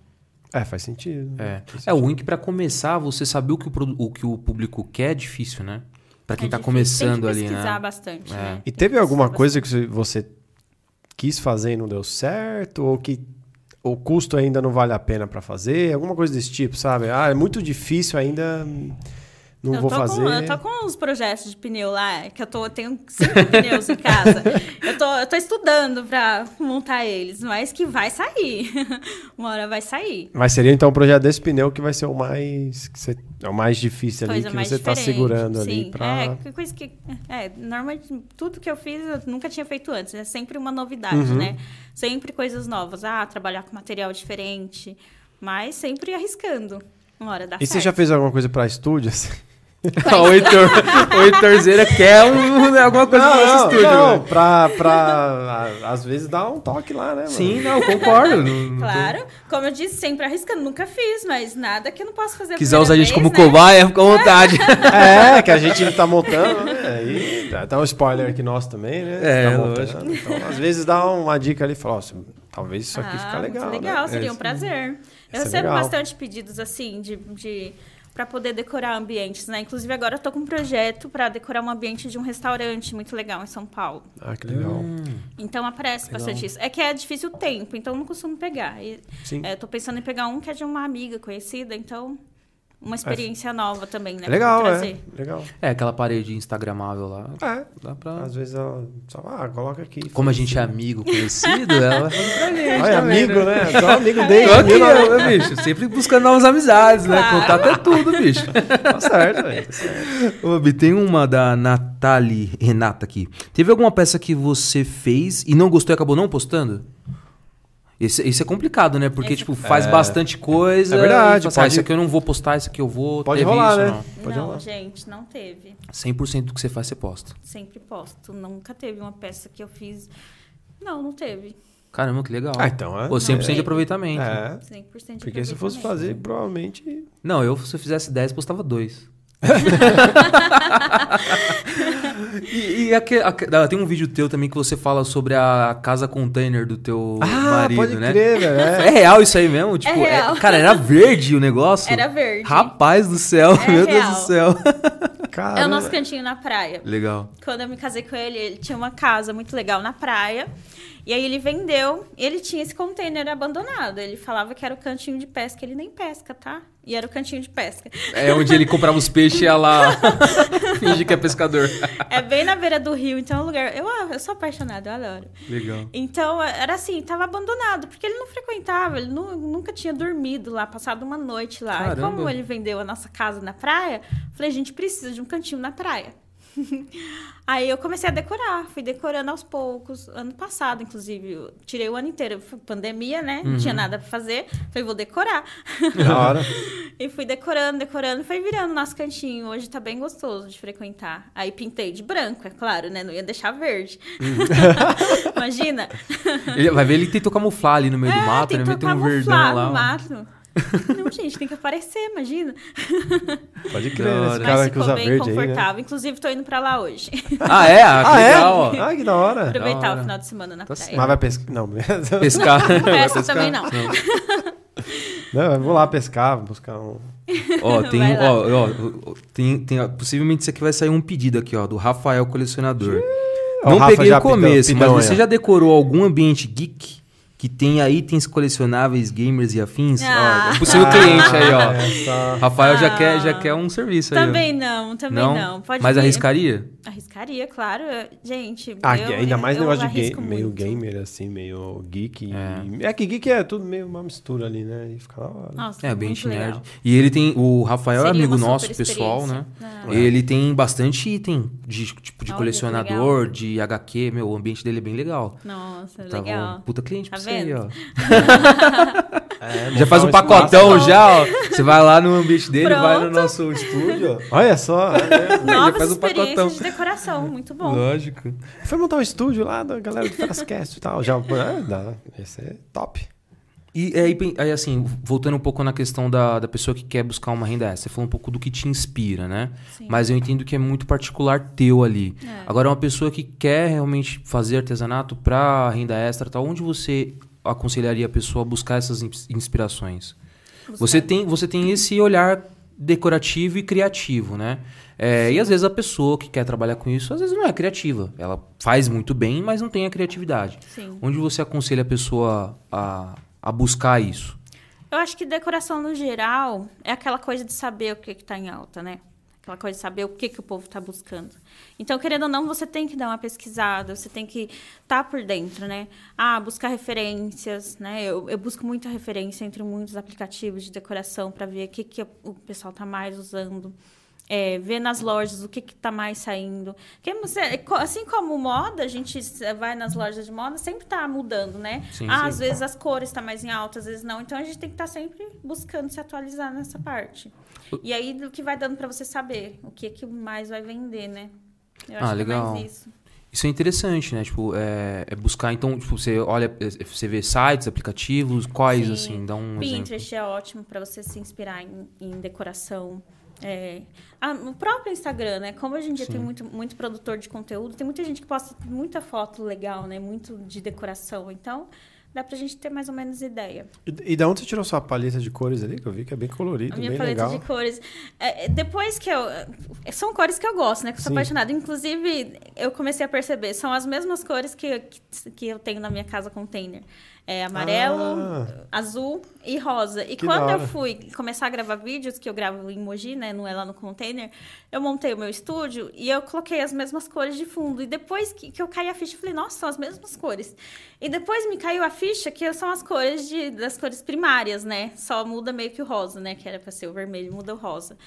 É, faz sentido. É, é o que para começar, você saber o que o, o que o público quer é difícil, né? Para quem é tá começando Tem que ali, pesquisar né? bastante, É. né? E teve que alguma pesquisar coisa que você quis fazer e não deu certo? Ou que o custo ainda não vale a pena para fazer? Alguma coisa desse tipo, sabe? Ah, é muito difícil ainda, hum, não eu vou tô fazer. Com, eu tô com uns projetos de pneu lá, que eu tô, eu tenho cinco pneus em casa. Eu tô, eu tô estudando pra montar eles, mas que vai sair. Uma hora vai sair. Mas seria então o projeto desse pneu que vai ser o mais, que você- é o mais difícil ali, Coisa que mais você tá segurando ali sim. pra... É, que coisa que. É, normalmente, tudo que eu fiz eu nunca tinha feito antes. É sempre uma novidade, Uhum. né? Sempre coisas novas. Ah, trabalhar com material diferente. Mas sempre arriscando. Uma hora dá E você certo. já fez alguma coisa pra estúdio? assim? o Heitor, o Heitorzeira quer um- alguma coisa não, no nosso não, estúdio. não, né? pra, pra a- às vezes dar um toque lá, né, mano? Sim, não, concordo. não- Claro, como eu disse, sempre arriscando. Nunca fiz, mas nada que eu não possa fazer a Quiser usar a gente como vez, né? cobaia, fica à vontade. É, que a gente tá montando, né? E dá- dá um spoiler aqui nosso também, né? É, Tá montando. Então, às vezes dá uma dica ali e fala, ó, talvez isso aqui Ah, fica legal. muito legal, né? seria É, um prazer. Eu é recebo legal. bastante pedidos assim de, de para poder decorar ambientes, né? Inclusive agora eu tô com um projeto para decorar um ambiente de um restaurante muito legal em São Paulo. Ah, que legal. Então aparece bastante isso. É que é difícil o tempo, então eu não costumo pegar. E, Sim. é, tô pensando em pegar um que é de uma amiga conhecida, então uma experiência nova também, né? É legal, é. Legal. É, aquela parede instagramável lá. É. Dá pra... Às vezes ela só, ah, coloca aqui. Como a gente é amigo, conhecido, ela pra gente. Também, amigo, né? Só amigo Tô dele. aqui, amigo, ó, bicho. Sempre buscando novas amizades, né? Claro. Contato é tudo, bicho. Tá certo, velho. tá certo. Ô, Bi, tem uma da Nathalie Renata aqui. Teve alguma peça que você fez e não gostou e acabou não postando? Esse, esse é complicado, né? Porque, Esse- tipo, faz bastante coisa. É verdade, fala assim, ah, pode- isso aqui eu não vou postar, isso aqui eu vou. Pode Teve rolar, isso, né? não. Pode não, rolar. gente, não teve. 100% do que você faz, você posta. Sempre posto. Nunca teve uma peça que eu fiz. Não, não teve. Caramba, que legal. Ah, então, é. Pô, 100% de Não, aproveitamento. É. 100% de Porque se fosse aproveitamento. fazer, provavelmente. Não, eu, se eu fizesse 10, postava 2. e e aque- aque- ah, tem um vídeo teu também que você fala sobre a casa container do teu Ah, marido, pode né? crer, velho. É É. real isso aí mesmo? Tipo, é- real. cara, era verde o negócio? Era verde. Rapaz do céu, É meu Deus real. do céu. Cara, É o nosso cantinho na praia. Legal. Quando eu me casei com ele, ele tinha uma casa muito legal na praia. E aí ele vendeu, e ele tinha esse container abandonado. Ele falava que era o cantinho de pesca, ele nem pesca, tá? E era o cantinho de pesca. É onde ele comprava os peixes e ia lá fingir que é pescador. É bem na beira do rio, então é um lugar. Eu, eu sou apaixonada, eu adoro. Legal. Então, era assim, tava abandonado, porque ele não frequentava, ele nu- nunca tinha dormido lá, passado uma noite lá. E Caramba. como ele vendeu a nossa casa na praia, falei, a gente precisa de um cantinho na praia. Aí eu comecei a decorar, fui decorando aos poucos. Ano passado, inclusive, tirei o ano inteiro, foi pandemia, né? Não Uhum. tinha nada pra fazer. Falei, vou decorar. Da hora. e fui decorando, decorando, foi virando nosso cantinho. Hoje tá bem gostoso de frequentar. Aí pintei de branco, é claro, né? Não ia deixar verde. Imagina. Ele- vai ver, ele tentou camuflar ali no meio do mato, né? Meteu um verdão lá. no mato. Não, gente, tem que aparecer, imagina. Pode Da crer, hora. esse Mas cara que ficou usa bem verde aí, né? confortável. Inclusive, tô indo pra lá hoje. Ah, é? Ah, que Ah, é? legal, ó. Ah, que da hora. Aproveitar hora. o final de semana na Tá praia. Mas vai pescar. Não. Pescar. Vai Essa pescar? também não. Não, eu vou lá pescar, buscar um. Ó, tem, ó, ó, tem, tem, ó, possivelmente isso aqui vai sair um pedido aqui, ó, do Rafael Colecionador. O Não Rafa peguei já o começo, pidão- pidão mas você ó. já decorou algum ambiente geek que tenha itens colecionáveis, gamers e afins? Ah. Ó, é possível cliente aí, ó. Essa- Rafael já, Ah. quer, já quer um serviço aí. ó. Também não, também não. Pode mas vir. arriscaria? Arriscaria, claro. Gente, Ah, eu, ainda mais eu negócio de arrisco ga- meio gamer, assim, meio geek. É. É. que geek é tudo meio uma mistura ali, né? E fica da hora. Nossa, É, muito nerd. E ele tem. O Rafael é Seria amigo uma nosso, pessoal, né? Ah. Ele tem bastante item de tipo de Olha, colecionador, de HQ. Meu, o ambiente dele é bem legal. Nossa, Tava legal. um puta cliente pra Aí, vendo? ó. É, Já faz um pacotão espaço. já, ó. Você vai lá no ambiente dele, vai no Pronto. nosso estúdio. Olha só. é. Novas faz um experiências pacotão. de decoração, muito bom. Lógico. Foi montar um estúdio lá da galera do Ferascast e tal. Já, é, dá. Esse é top. E aí, aí, assim, voltando um pouco na questão da, da pessoa que quer buscar uma renda extra, você falou um pouco do que te inspira, né? Sim. Mas eu entendo que é muito particular teu ali. É. Agora, uma pessoa que quer realmente fazer artesanato para renda extra, tal, onde você aconselharia a pessoa a buscar essas ins- inspirações? Você tem, você tem esse olhar decorativo e criativo, né? É, e às vezes a pessoa que quer trabalhar com isso, às vezes não é criativa. Ela faz muito bem, mas não tem a criatividade. Sim. Onde você aconselha a pessoa a, a buscar isso? Eu acho que decoração no geral é aquela coisa de saber o que está em alta, né? Aquela coisa de saber o que, que o povo está buscando. Então, querendo ou não, você tem que dar uma pesquisada, você tem que estar por dentro, né? Ah, buscar referências, né? Eu, eu busco muita referência entre muitos aplicativos de decoração para ver o que, que o pessoal está mais usando. É, ver nas lojas o que está mais saindo. Porque co- assim como moda, a gente vai nas lojas de moda, sempre está mudando, né? Sim, ah, sim. às vezes as cores estão mais em alta, às vezes não. Então a gente tem que estar sempre buscando se atualizar nessa parte. E aí do que vai dando para você saber o que, que mais vai vender, né? Eu Ah, acho legal. que é mais isso. Isso é interessante, né? Tipo, é, é buscar, então, tipo, você olha, é, você vê sites, aplicativos, quais, Sim. assim, dá um exemplo. Pinterest é ótimo para você se inspirar em, em decoração. É, ah, no próprio Instagram, né? Como hoje em dia tem muito, muito produtor de conteúdo, tem muita gente que posta muita foto legal, né? Muito de decoração. Então, dá pra gente ter mais ou menos ideia. E, e da onde você tirou sua paleta de cores ali? Que eu vi que é bem colorido, A minha bem paleta legal. de cores. É, é, depois que eu. é, São cores que eu gosto, né? Que eu sou Sim. apaixonada. Inclusive, eu comecei a perceber, são as mesmas cores que, que, que eu tenho na minha casa container. É amarelo, Ah. azul e rosa. E quando eu fui começar a gravar vídeos, que eu gravo em Moji, né? Não é lá no container, eu montei o meu estúdio e eu coloquei as mesmas cores de fundo. E depois que, que eu caí a ficha, eu falei, nossa, são as mesmas cores. E depois me caiu a ficha que são as cores de, das cores primárias, né? Só muda meio que o rosa, né? Que era pra ser o vermelho, muda o rosa.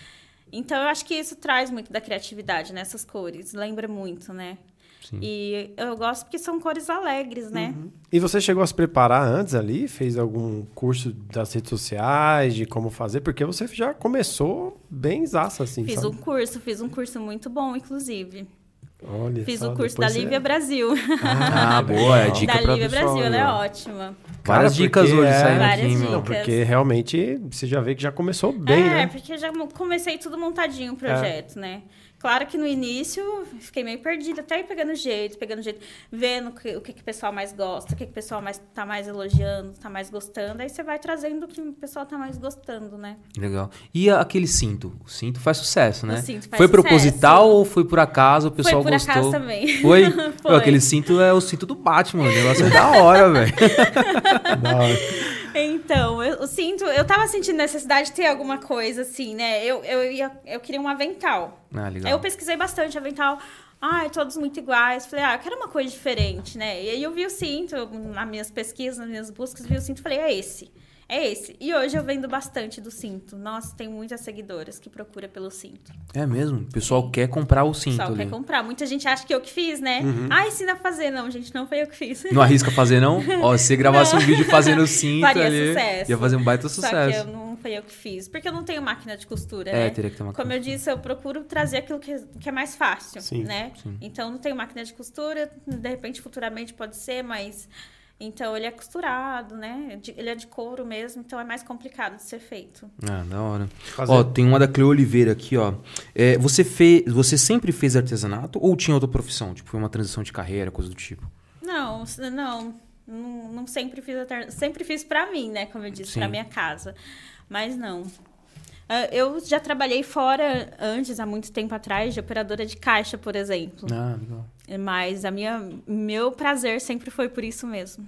Então eu acho que isso traz muito da criatividade nessas cores. Lembra muito, né? E eu gosto porque são cores alegres, né? E você chegou a se preparar antes ali? Fez algum curso das redes sociais, de como fazer? Porque você já começou bem zaça, assim, Fiz sabe? um curso, fiz um curso muito bom, inclusive. Olha Fiz só, o curso da Lívia Brasil. Ah, boa, é dica da Lívia pessoal. Brasil, ela é ótima. Várias dicas hoje é- saindo Várias aqui, dicas. Não, porque realmente você já vê que já começou bem, é, né? porque já comecei tudo montadinho o projeto, né? Claro que no início fiquei meio perdida, até ir pegando jeito, pegando jeito, vendo o que, o que, que o pessoal mais gosta, o que, que o pessoal mais, tá mais elogiando, tá mais gostando. Aí você vai trazendo o que o pessoal tá mais gostando, né? Legal. E aquele cinto? O cinto faz sucesso, né? O cinto faz foi sucesso. proposital ou foi por acaso? O pessoal por gostou? acaso também. Foi? Foi. Pô, aquele cinto é o cinto do Batman. O negócio é da hora, velho. Da hora. Então, eu, eu sinto, eu tava sentindo necessidade de ter alguma coisa assim, né? Eu, eu, ia, eu queria um avental. Ah, Aí legal. eu pesquisei bastante avental. Ai, todos muito iguais. Falei, ah, eu quero uma coisa diferente, né? E aí eu vi o cinto, nas minhas pesquisas, nas minhas buscas, vi o cinto e falei, é esse. É esse. E hoje eu vendo bastante do cinto. Nossa, tem muitas seguidoras que procuram pelo cinto. É mesmo? O pessoal quer comprar o O cinto pessoal ali. quer comprar. Muita gente acha que eu que fiz, né? Ah, ensina a fazer. Não, gente, não foi eu que fiz. Não arrisca fazer, não? Ó, se você gravasse um vídeo fazendo o cinto Faria ali, sucesso. ia fazer um baita Só que sucesso. eu não foi eu que fiz. Porque eu não tenho máquina de costura, É, né? teria que ter uma Como eu disse, eu procuro trazer aquilo que, que é mais fácil, Sim, né? sim. Então, não tenho máquina de costura. De repente, futuramente pode ser, mas... Então, ele é costurado, né? Ele é de couro mesmo, então é mais complicado de ser feito. Ah, da hora. Fazer- Ó, tem uma da Cleo Oliveira aqui, ó. É, você, fez, você sempre fez artesanato ou tinha outra profissão? Tipo, foi uma transição de carreira, coisa do tipo? Não, não. Não, não sempre fiz alternativa. Sempre fiz pra mim, né? Como eu disse, pra Sim. minha casa. Mas não. Ah, Eu já trabalhei fora antes, há muito tempo atrás, de operadora de caixa, por exemplo. Ah, legal. Mas a minha, meu prazer sempre foi por isso mesmo.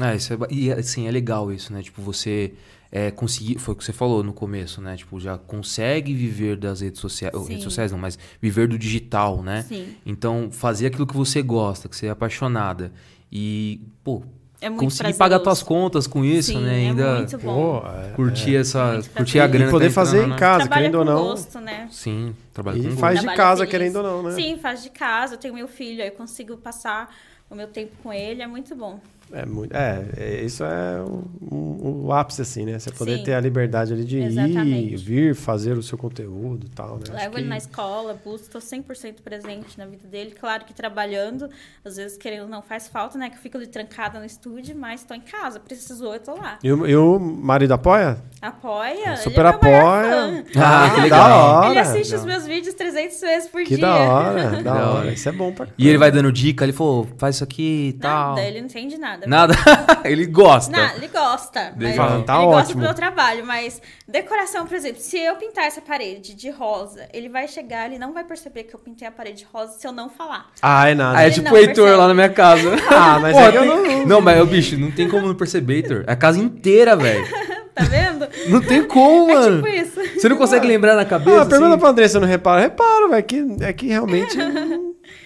É, isso é, e assim, é legal isso, né? Tipo, você é, conseguir. Foi o que você falou no começo, né? Tipo, já consegue viver das redes sociais. Sim. Redes sociais não, mas viver do digital, né? Sim. Então, fazer aquilo que você gosta, que você é apaixonada. E, pô, É muito conseguir prazeroso. pagar tuas contas com isso, Sim, né? é Ainda muito bom. Pô, é- curtir essa. Muito curtir a grana. E poder que tá fazer em né? casa, Trabalha querendo ou não. gosto, né? Sim, trabalha E com faz gosto. de casa, feliz. querendo ou não, né? Sim, faz de casa. Eu tenho meu filho, aí eu consigo passar o meu tempo com ele. É muito bom. É, muito, é, é, isso é o, o- o ápice, assim, né? Você poder Sim. ter a liberdade ali de ir, Exatamente. vir, fazer o seu conteúdo e tal, né? Acho Levo que- ele na escola, busco, estou 100% presente na vida dele. Claro que trabalhando, às vezes querendo não faz falta, né? Que eu fico ali trancada no estúdio, mas estou em casa. Precisou, eu tô lá. E o, e o marido apoia? Apoia? Super ele é meu maior apoia. fã. Ah, que da legal. hora. Ele assiste os Da- meus vídeos 300 vezes por Que dia. da hora, da Da hora. Isso é bom pra E ele vai dando dica, ele falou, faz isso aqui e tal. Nada, ele não entende nada. Nada. ele gosta. Não, ele gosta. Mas Legal. ele Tá gosta ótimo. do meu trabalho, mas decoração, por exemplo, se eu pintar essa parede de rosa, ele vai chegar, ele não vai perceber que eu pintei a parede de rosa se eu não falar. Ah, é nada. Ah, é Ele tipo não o Heitor percebe. lá na minha casa. Ah, mas Pô, é eu não- Não, mas, bicho, não tem como não perceber, Heitor. É a casa inteira, velho. Tá vendo? Não tem como, É mano. tipo isso. Você não consegue lembrar na cabeça? Ah, pergunta assim? pra Andressa, não repara? Reparo, velho. Que, é que realmente.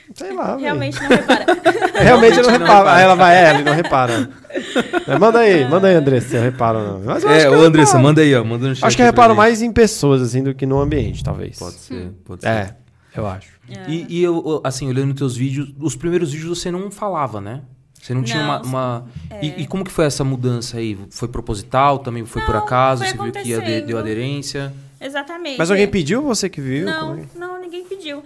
Não- sei lá. Realmente não repara. Realmente eu não Não reparo. repara. Aí ela vai, é, ele não repara. Mas manda aí, manda aí, Andressa, se eu reparo não. Mas eu É, ô Andressa, reparo. manda aí, ó. Manda no chat Acho que eu reparo mais em pessoas, assim, do que no ambiente, talvez. Pode ser, pode ser. É, eu acho. E, e eu, assim, olhando os teus vídeos, os primeiros vídeos você não falava, né? Você não, tinha uma. Não, uma- E, e como que foi essa mudança aí? Foi proposital? Também foi por Não, acaso? foi Você viu que deu aderência? Exatamente. Mas alguém pediu ou você que viu? Não, Como é? não, ninguém pediu.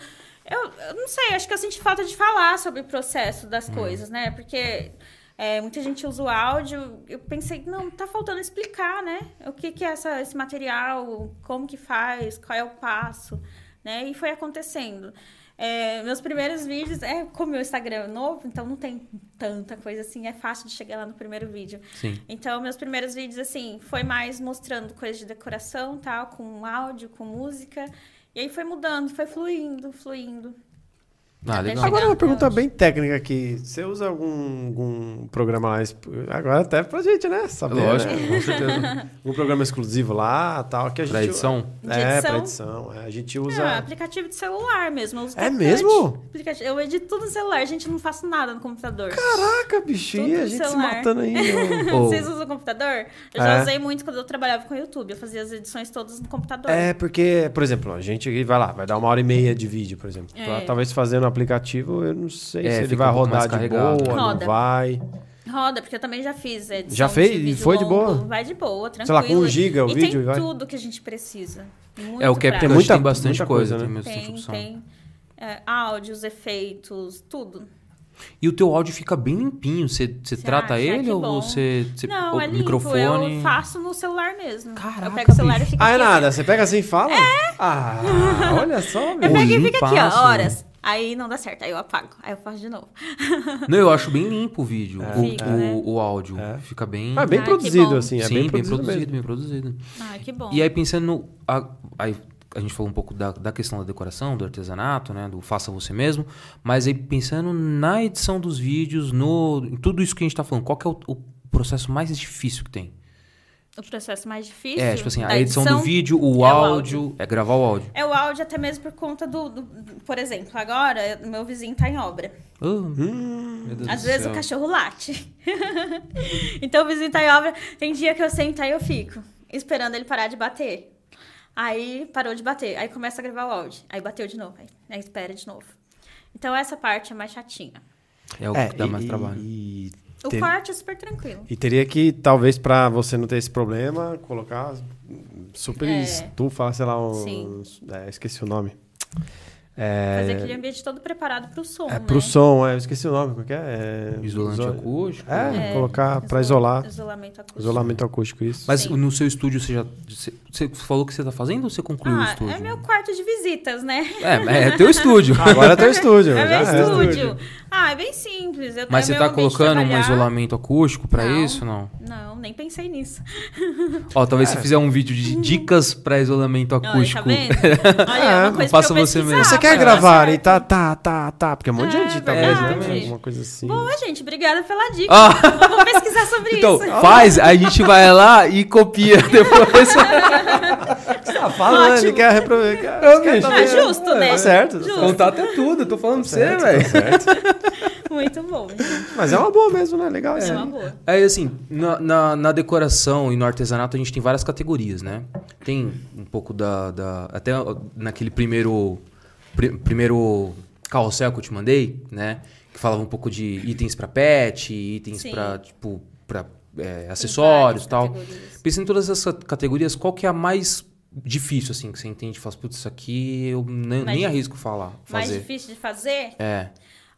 Eu, eu não sei, acho que eu senti falta de falar sobre o processo Hum. das coisas, né? Porque é, muita gente usa o áudio. Eu pensei, não, tá faltando explicar, né? O que, que é essa, esse material, como que faz, qual é o passo, né? E foi acontecendo. É, meus primeiros vídeos, é como meu Instagram é novo, então não tem tanta coisa assim, é fácil de chegar lá no primeiro vídeo. Sim. Então, meus primeiros vídeos, assim, foi mais mostrando coisas de decoração, tal, com áudio, com música. E aí foi mudando, foi fluindo, fluindo. Ah, legal. Agora uma pergunta bem técnica aqui. Você usa algum, algum programa lá? Agora até pra gente, né? Saber, Lógico, né? com certeza. Um programa exclusivo lá, tal, que a gente... Pra edição? É, edição? pra edição. é, a gente usa... aplicativo de celular mesmo. É mesmo? Aplicativo- Eu edito tudo no celular, gente, eu não faço nada no computador. Caraca, bicho, e a gente se celular. matando aí. Vocês usam o computador? Eu já É. usei muito quando eu trabalhava com o YouTube. Eu fazia as edições todas no computador. É, porque, por exemplo, a gente vai lá, vai dar uma hora e meia de vídeo, por exemplo. É. Pra- Talvez fazendo aplicativo, eu não sei É, se ele vai um rodar de boa, não Roda. vai. Roda, porque eu também já fiz edição Já fez? de E vídeo foi de longo. boa? Vai de boa, Sei tranquilo. lá, com um giga o e vídeo tem e vai? tudo que a gente precisa. Muito É, o CapCut prático. Tem muita- tem bastante muita coisa, coisa, tem né? Tem, tem é, áudios, efeitos, tudo. E o teu áudio fica bem limpinho. Você, trata acha? ele Que ou você, você Não, o é limpo. microfone? Eu faço no celular mesmo. Caraca, eu pego o celular bicho. e fica Ah, é aqui. nada, você pega assim e fala? É? Ah, olha só, Eu velho. pego e fica aqui, ó, horas. Aí não dá certo, aí eu apago. Aí eu faço de novo. Não, eu acho bem limpo o vídeo, o, Fica, o, né? o áudio. É. Fica bem. Ah, bem que produzido, assim, é Sim, bem produzido, mesmo. bem produzido. Ai, que bom. E aí, pensando no. A, aí, a gente falou um pouco da, da questão da decoração, do artesanato, né? Do faça você mesmo. Mas aí, pensando na edição dos vídeos, no, em tudo isso que a gente tá falando, qual que é o, o processo mais difícil que tem? O processo mais difícil. É, tipo assim, a edição, do vídeo, o, é o áudio, é gravar o áudio. É o áudio até mesmo por conta do, do- do- Por exemplo, agora meu vizinho tá em obra. Hum. Deus Às vezes céu. o cachorro late. então o vizinho tá em obra. Tem dia que eu sento aí eu fico esperando ele parar de bater. Aí parou de bater. Aí começa a gravar o áudio. Aí bateu de novo. Aí, aí espera de novo. Então essa parte é mais chatinha. É o É, que dá e- mais trabalho. E, O ter- corte é super tranquilo. e teria que, talvez, pra você não ter esse problema, colocar super É. estufa, sei lá, um, é, esqueci o nome. É, Fazer aquele ambiente todo preparado pro som, é né? pro som, é, eu esqueci o nome, qual que é? é Isolante iso- acústico. É, É, colocar pra isola- isolar. Isolamento acústico. Isolamento acústico, isso. Mas Sim. no seu estúdio você já. Você, você falou que você tá fazendo ou você concluiu o Ah, estúdio? é meu quarto de visitas, né? É, é teu estúdio. Agora é teu estúdio. É meu já é. estúdio. Ah, é bem simples. Eu Mas você tá de colocando um isolamento acústico pra Não. isso? Não. Não, nem pensei nisso. Ó, talvez se fizer um vídeo de dicas pra isolamento Olha, tá acústico. vendo? Olha, é uma coisa faça você mesmo. Você quer dar gravar certo. e tá, tá, tá, tá. Porque um monte de É, gente tá fazendo alguma coisa assim. Boa, gente. Obrigada pela dica. Ah. Eu vou pesquisar sobre Então, isso. faz, a gente vai lá e copia depois. tá falando, Ótimo. ele quer reprovar. Bicho. Ah, justo, né? Tá certo. Justo. Contato é tudo, eu tô falando pra você, Certo, velho. tá certo. Muito bom, gente. Mas é uma boa mesmo, né? Legal isso É aí. uma boa. Aí, assim, na, na, na decoração e no artesanato a gente tem várias categorias, né? Tem um pouco da. da até naquele primeiro. Pri- primeiro carrossel que eu te mandei, né? Que falava um pouco de itens pra pet, itens pra, tipo, pra é, acessórios e tal. Pensando em todas essas categorias, qual que é a mais difícil, assim, que você entende? Fala, putz, isso aqui eu nem, Mais nem arrisco falar, Mais fazer. difícil de fazer? É.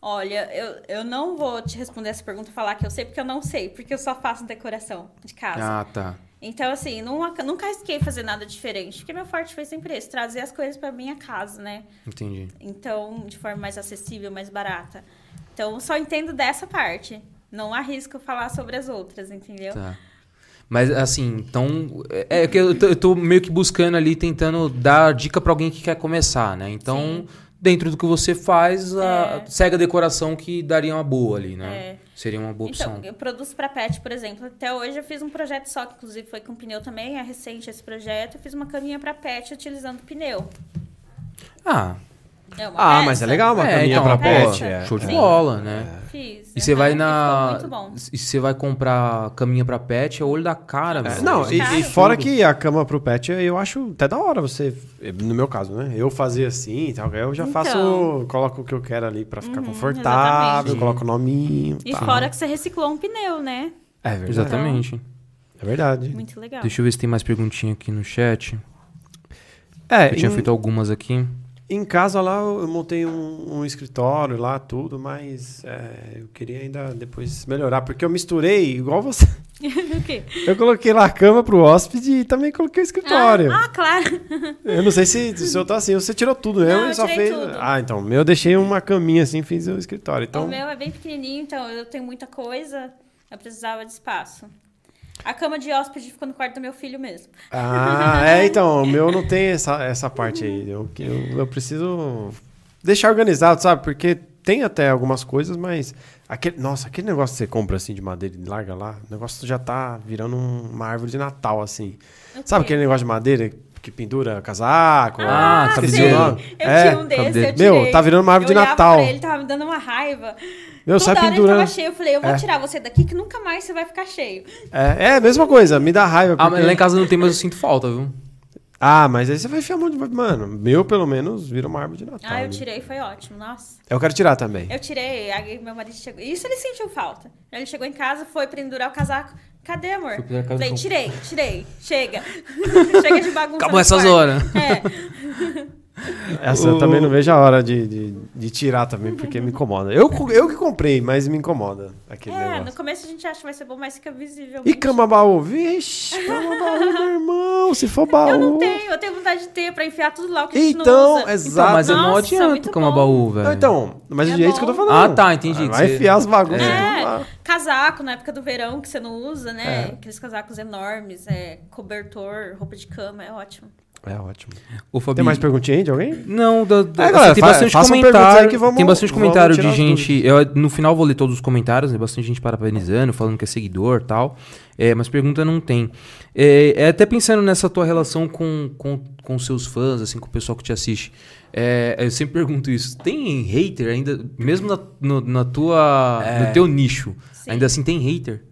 Olha, eu, eu não vou te responder essa pergunta e falar que eu sei, porque eu não sei, porque eu só faço decoração de casa. Ah, tá. Então, assim, nunca, nunca arrisquei fazer nada diferente, porque meu forte foi sempre esse, trazer as coisas pra minha casa, né? Entendi. Então, de forma mais acessível, mais barata. Então, só entendo dessa parte. Não arrisco falar sobre as outras, entendeu? Tá. Mas assim, então. É é que eu tô, eu tô meio que buscando ali, tentando dar dica pra alguém que quer começar, né? Então, Sim. dentro do que você faz, a, É. segue a decoração que daria uma boa ali, né? É. Seria uma boa opção. Então, eu produzo pra pet, por exemplo. Até hoje eu fiz um projeto só, que inclusive foi com pneu também, é recente esse projeto. Eu fiz uma caminha pra pet utilizando pneu. ah, É uma Ah, peça. mas é legal uma é, caminha então, pra pet. é. show de Sim. bola, né? Fiz. E você vai na. Muito bom. E você vai comprar caminha pra pet, é olho da cara, É, velho. não, e, e fora que a cama pro pet, eu acho até da hora você, no meu caso, né? Eu fazer assim e tal, eu já faço, Então. coloco o que eu quero ali pra ficar Uhum, confortável, coloco o nominho. E tá. fora que você reciclou um pneu, né? É verdade. Exatamente. É verdade. Muito legal. Deixa eu ver se tem mais perguntinha aqui no chat. É, Eu tinha em, feito algumas aqui. Em casa lá eu montei um, um escritório lá, tudo, mas é, eu queria ainda depois melhorar, porque eu misturei, igual você. o quê? Eu coloquei lá a cama pro hóspede e também coloquei o escritório. Ah, ah, claro. Eu não sei se, se eu tô assim, você tirou tudo mesmo Não, eu só fez. tudo. Ah, então, meu eu deixei uma caminha assim, fiz o escritório. Então, O meu é bem pequenininho, então eu tenho muita coisa. Eu precisava de espaço. A cama de hóspede ficou no quarto do meu filho mesmo. Ah, é, então, o meu não tem essa, essa parte aí. Eu, eu, eu preciso deixar organizado, sabe? Porque tem até algumas coisas, mas. Aquele, nossa, aquele negócio que você compra assim de madeira e larga lá, o negócio já tá virando um- uma árvore de Natal, assim. O Sabe aquele negócio de madeira que pendura casaco? Ah, esqueci o nome. Eu É, tinha um desse, eu tirei. Meu, tá virando uma árvore eu de Natal. Pra ele tava me dando uma raiva. Meu, Toda sai hora ele pendurando. tava cheio. Eu falei, eu vou É. tirar você daqui que nunca mais você vai ficar cheio. É, é a mesma coisa, me dá raiva. Ah, porque- mas lá em casa não tem, mas eu sinto falta, viu? Ah, mas aí você vai enfiar um monte de. Mano, meu pelo menos vira uma árvore de Natal. ah, eu né? tirei, foi ótimo. Nossa. Eu quero tirar também. Eu tirei, aí meu marido chegou. Isso ele sentiu falta. Ele chegou em casa, foi pendurar o casaco. Cadê, amor? O Falei, tirei, tirei. Chega. Chega de bagunça. Acabou essas horas. É. Essa eu também não vejo a hora de, de, de tirar também, porque me incomoda. Eu, eu que comprei, mas me incomoda aquele É, no negócio. começo a gente acha que vai ser bom, mas fica visível. E cama baú? Vixe, cama baú, meu irmão. Se for baú. Eu não tenho, eu tenho vontade de ter pra enfiar tudo lá o que a gente não Então, usa. exato. Então, mas é mó Nossa, adianta muito cama bom. baú, velho. Não, então, mas É é isso que eu tô falando. Ah, tá, entendi. Vai Você- enfiar as bagunças É. lá. Casaco na época do verão que você não usa, né? É. Aqueles casacos enormes, é, cobertor, roupa de cama, é ótimo. É ótimo. Fabi, Tem mais perguntinha aí de alguém? Não, da, da- É, galera, tem fa- bastante comentário. aí que vamos- tem bastante vamos comentário de gente. Eu, no final vou ler todos os comentários, né? Bastante gente parabenizando, falando que é seguidor e tal. É, mas pergunta não tem. É, é até pensando nessa tua relação com, com, com seus fãs, assim, com o pessoal que te assiste. É, eu sempre pergunto isso. Tem hater ainda, mesmo na, no, na tua, É. no teu nicho? Sim. Ainda assim tem hater?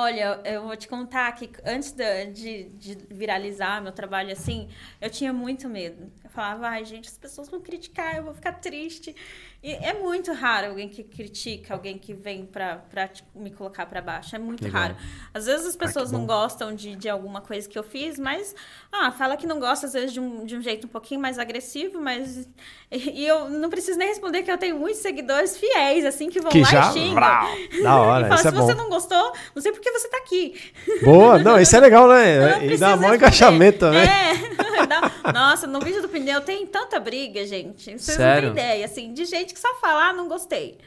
Olha, eu vou te contar que antes de, de viralizar meu trabalho assim, eu tinha muito medo. Eu falava, ai, gente, as pessoas vão criticar, eu vou ficar triste. E é muito raro alguém que critica, alguém que vem pra, pra tipo, me colocar pra baixo. É muito Legal. raro. Às vezes as pessoas não gostam de, de alguma coisa que eu fiz, mas ah, fala que não gosta, às vezes, de um, de um jeito um pouquinho mais agressivo, mas. E eu não preciso nem responder que eu tenho muitos seguidores fiéis, assim, que vão Que lá já. e xingam. Da e hora, fala, isso se é bom. você não gostou, não sei por que você tá aqui. Boa, não, isso é legal, né? E dá mó encaixamento também. É. Dá- Nossa, no vídeo do pneu tem tanta briga, gente. Vocês Sério? não têm ideia, assim, de gente que só fala, ah, não gostei.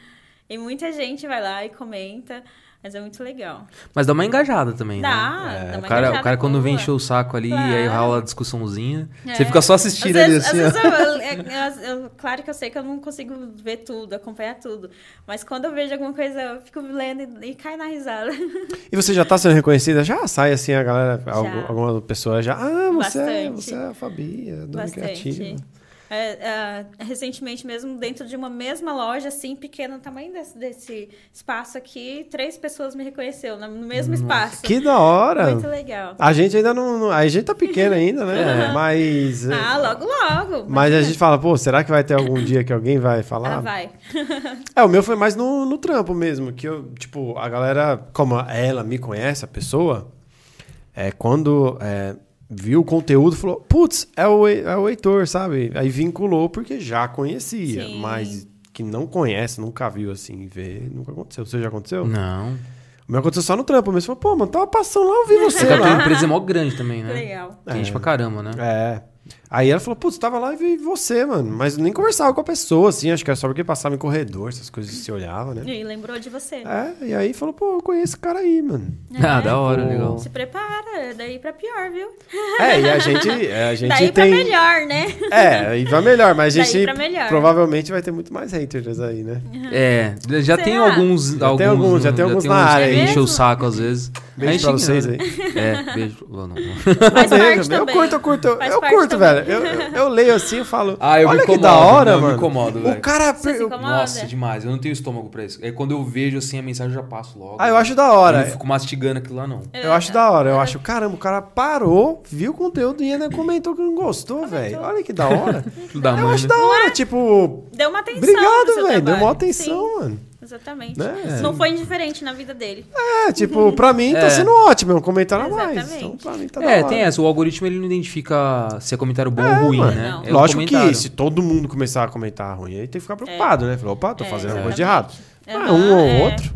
E muita gente vai lá e comenta, mas é muito legal. Mas dá uma engajada também, né? Dá, É, dá o uma cara, o cara quando vem boa. encher o saco ali e aí Claro. rola a discussãozinha, É. você fica só assistindo Às ali vezes- assim, vezes eu- eu- eu- eu- claro que eu sei que eu não consigo ver tudo, acompanhar tudo. Mas quando eu vejo alguma coisa, eu fico lendo e, e cai na risada. E você já tá sendo reconhecida? Já sai assim a galera, Já. algum- alguma pessoa já. Ah, você, é, você é a Fabi, a dona criativa. É, é, recentemente mesmo, dentro de uma mesma loja, assim, pequena, tamanho desse, desse espaço aqui, três pessoas me reconheceram no mesmo espaço. Que da hora! Muito legal. A gente ainda não, A gente tá pequeno ainda, né? É. Mas. Ah, logo, logo. Mas a gente fala, pô, será que vai ter algum dia que alguém vai falar? Ah, vai. É, o meu foi mais no, no trampo mesmo, que eu, tipo, a galera, como ela me conhece, a pessoa, é, quando é, viu o conteúdo, falou, putz, é o, é o Heitor, sabe? Aí vinculou porque já conhecia, Sim. mas que não conhece, nunca viu assim, vê, nunca aconteceu. Você já aconteceu? Não. O meu aconteceu só no trampo mesmo. Falou, pô, mano, tava passando lá, eu vi você Você a lá. empresa é mó grande também, né? Legal. Tem gente pra caramba, né? É. Aí ela falou, putz, tava lá e vi você, mano. Mas nem conversava com a pessoa, assim. Acho que era só porque passava em corredor, essas coisas se olhava, né? E lembrou de você. É, e aí falou, pô, eu conheço esse cara aí, mano. Ah, É. da hora, Pô. legal. Se prepara, é daí pra pior, viu? É, e a gente, é, a gente daí pra tem... melhor, né? É, e vai melhor, mas a Daí gente pra melhor. provavelmente vai ter muito mais haters aí, né? É, já tem Será? alguns. Já tem alguns, já tem alguns na área que aí. enche o saco às vezes. Beijo pra vocês ignora. aí. É, beijo. Não, não. Faz parte eu também. curto, eu curto, eu, Faz eu curto, também. velho. Eu, eu, eu leio assim e falo, Ah, eu me olha que incomodo, da hora, não, eu me mano. incomodo, o velho. cara... Você se eu- incomoda? Nossa, demais. Eu não tenho estômago pra isso. Aí quando eu vejo assim a mensagem, eu já passo logo. Ah, eu acho da Eu hora. não fico mastigando aquilo lá, não. Eu acho da hora. Eu acho, caramba, o cara parou, viu o conteúdo e ainda comentou que não gostou, velho. Olha que da hora. Da eu mãe, acho né? da hora, tipo... Deu uma atenção. Obrigado, velho. Deu uma atenção, Sim, mano. Exatamente. Né? Não foi indiferente na vida dele. É, tipo, pra mim tá É. sendo ótimo. É um comentário a mais. Exatamente. Então, pra mim tá É, tem essa. O algoritmo ele não identifica se é comentário bom É, ou ruim, mano. né? É Lógico que se todo mundo começar a comentar ruim, aí tem que ficar preocupado, né? Falou, opa, tô É, fazendo exatamente. alguma coisa de errado. Ah, um ou é. outro.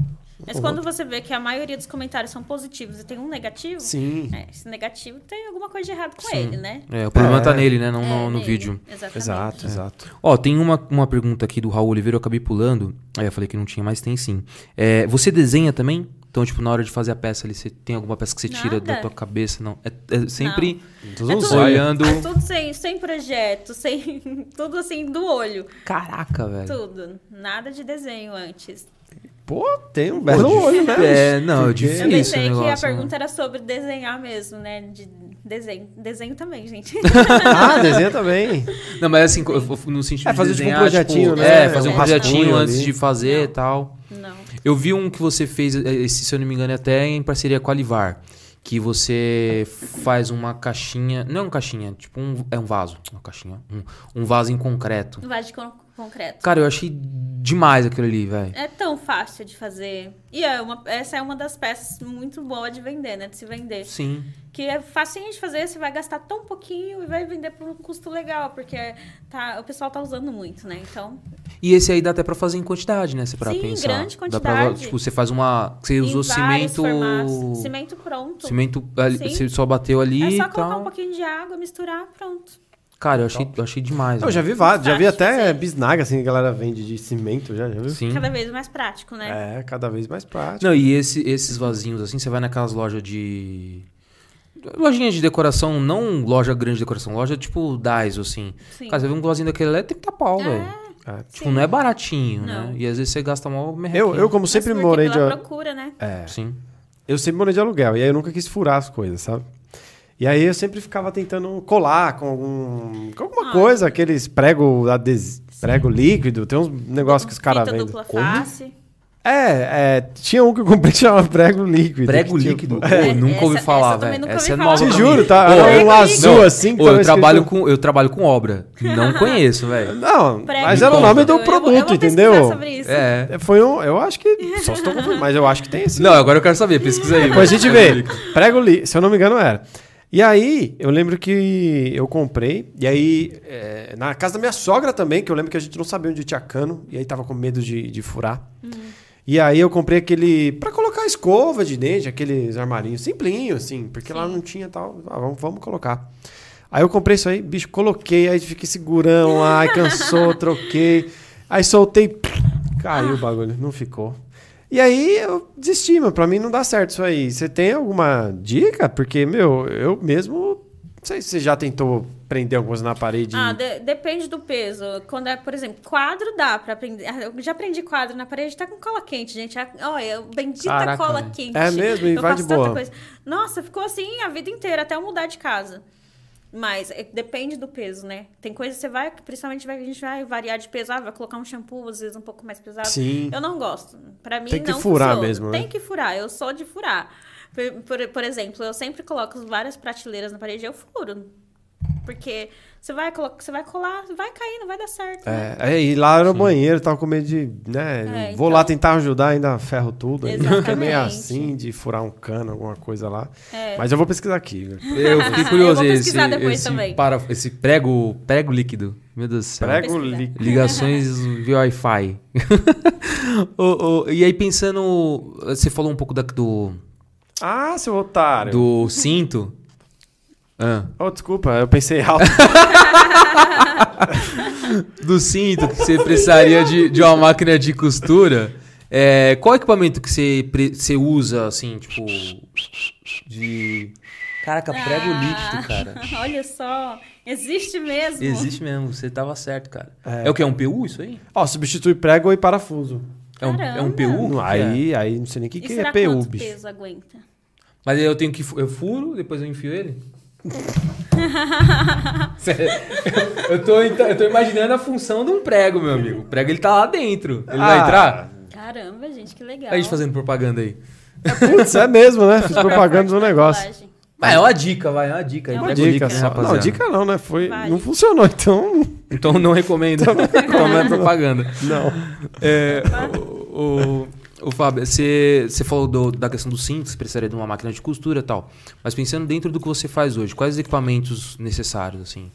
Mas quando você vê que a maioria dos comentários são positivos e tem um negativo, Sim. é, esse negativo tem alguma coisa de errado com Sim. ele, né? É, o problema É. tá nele, né? Não É, no, no vídeo. Exatamente. Exato, exato. Ó, tem uma, uma pergunta aqui do Raul Oliveira, eu acabei pulando. Aí eu falei que não tinha, mas tem sim. É, você desenha também? Então, tipo, na hora de fazer a peça ali, você tem alguma peça que você tira da Nada. tua cabeça? Não. É, é sempre Tudo É um tudo- olhando. É tudo sem, sem projeto, sem tudo assim do olho. Caraca, velho. Tudo. Nada de desenho antes. Pô, tem um belo olho, né? É, não, é difícil. Eu pensei que a negócio, né? pergunta era sobre desenhar mesmo, né? De desenho. Desenho também, gente. Ah, desenha também. Não, mas assim, no sentido É, de fazer, tipo, um desenhar, projetinho, tipo, né? É, fazer um Um projetinho antes ali. de fazer e tal. Não. Eu vi um que você fez, eh, esse, se eu não me engano, é até em parceria com a Livar. Que você faz uma caixinha. Não é uma caixinha, tipo um. É um vaso. Uma caixinha. Um, um vaso em concreto. Vaso de con- concreto. Cara, eu achei demais aquilo ali, velho. É tão fácil de fazer. E é uma, essa é uma das peças muito boa de vender, né? De se vender. Sim. Que é facinho de fazer, você vai gastar tão pouquinho e vai vender por um custo legal, porque tá, o pessoal tá usando muito, né? Então, E esse aí dá até pra fazer em quantidade, né? Se pra Sim, pensar. grande Dá pra, quantidade. tipo, você faz uma. Você usou cimento. formatos. Cimento pronto. Cimento. ali-. Você só bateu ali é só colocar tal. um pouquinho de água, misturar, pronto. Cara, eu achei, eu achei demais. Eu já vi vários, já vi até sim. bisnaga, assim, que a galera vende de cimento, já, já viu? Sim. Cada vez mais prático, né? É, cada vez mais prático. Não, e esse- esses vasinhos, assim, você vai naquelas lojas de. Lojinha de decoração, não loja grande de decoração, loja tipo Daiso, assim. Sim. Cara, você vê um vasinho daquele lá, tem que pau, velho. É. Tipo, não é baratinho, né? Não. E às vezes você gasta mal Eu, eu, como sempre morei de... pela procura, né? É, Sim. eu sempre morei de aluguel, e aí eu nunca quis furar as coisas, sabe? E aí eu sempre ficava tentando colar com algum com alguma Ah. coisa, aqueles prego, ades... prego líquido, tem uns negócios que os caras vendem. dupla Como? face. É, é, tinha um que eu comprei que chamava prego líquido. Prego tipo, líquido? Pô, É, nunca ouvi essa- falar, essa eu também velho. nunca Essa é ouvi nova falar. Te juro, tá? Ô, Era um azul líquido. assim. que Ô, tava eu, trabalho escrito- com, eu trabalho com obra. Não conheço, velho. Não, Prego mas era o nome do Eu vou- eu produto, vou entendeu? sobre isso. É. Foi um. Eu acho que. Só se tô confundindo, mas eu acho que tem esse. Não, agora eu quero saber, pesquisa aí. Depois a gente vê. Prego líquido, se eu não me engano, era. E aí, eu lembro que eu comprei, e aí, é, na casa da minha sogra também, que eu lembro que a gente não sabia onde tinha cano, e aí tava com medo de, de furar. E aí eu comprei aquele. pra colocar escova de dente, aqueles armarinhos simplinho, assim, porque lá não tinha tal. Ah, vamos, vamos colocar. Aí eu comprei isso aí, bicho, coloquei, aí fiquei segurando lá, aí cansou, troquei. Aí soltei, caiu o bagulho, não ficou. E aí eu desisti, mas pra mim não dá certo isso aí. Você tem alguma dica? Porque, meu, eu mesmo. Não sei se você já tentou prender alguma coisa na parede. Ah, de- depende do peso. Quando é, por exemplo, quadro dá pra prender. Ah, Eu já prendi quadro na parede, tá com cola quente, gente. Ah, Olha, bendita Caraca, cola quente. É mesmo? E eu vai faço de boa. coisa. Nossa, ficou assim a vida inteira, até eu mudar de casa. Mas é, depende do peso, né? Tem coisa que você vai, principalmente vai, a gente vai variar de peso, ah, vai colocar um shampoo, às vezes um pouco mais pesado. Sim. Eu não gosto. Pra mim Tem que não furar funciona. mesmo, né? Tem que furar. Eu sou de furar. Por, por, por exemplo, eu sempre coloco várias prateleiras na parede e eu furo. Porque você vai, colo- você vai colar, vai cair, não vai dar certo. né? É, é, e lá no banheiro, tava com medo de. Né, É, vou então- lá tentar ajudar, ainda ferro tudo. Fica meio assim de furar um cano, alguma coisa lá. É. Mas eu vou pesquisar aqui. Eu fiquei curioso. Eu vou esse, pesquisar depois esse, também. para, esse prego, prego líquido. Meu Deus do céu. Prego líquido. Ligações via Wi-Fi. Ô, ô, e aí, pensando. Você falou um pouco da- do, Ah, seu otário. do cinto. Ah, Oh, desculpa, eu pensei alto. do cinto que você precisaria de, de uma máquina de costura. É, qual equipamento que você, pre- você usa, assim, tipo. De. Caraca, prego Ah, líquido, cara. Olha só, existe mesmo. Existe mesmo, você tava certo, cara. É. É, o que? É um PU isso aí? Ó, substitui prego e parafuso. É um, é um. PU? Não, Que é? aí, aí não sei nem o que, que é PU, quanto bicho. peso aguenta? Mas aí eu tenho que. Eu furo, depois eu enfio ele? Sério, eu, tô, eu tô imaginando a função de um prego, meu amigo. O prego ele tá lá dentro. Ele vai Ah. entrar? Caramba, gente, que legal. A gente fazendo propaganda aí. Putz, é mesmo, né? Fiz propaganda do negócio. Mas é uma dica, vai, é uma dica. É Uma dica líquido, né, rapaziada? Não, dica não, né? Foi, Vai. não funcionou, então. Então não recomendo. Então não é propaganda. Não. É, o, o, o Fábio, você, você falou do- da questão do cinto, você precisaria de uma máquina de costura e tal. Mas pensando dentro do que você faz hoje, quais os equipamentos necessários, assim?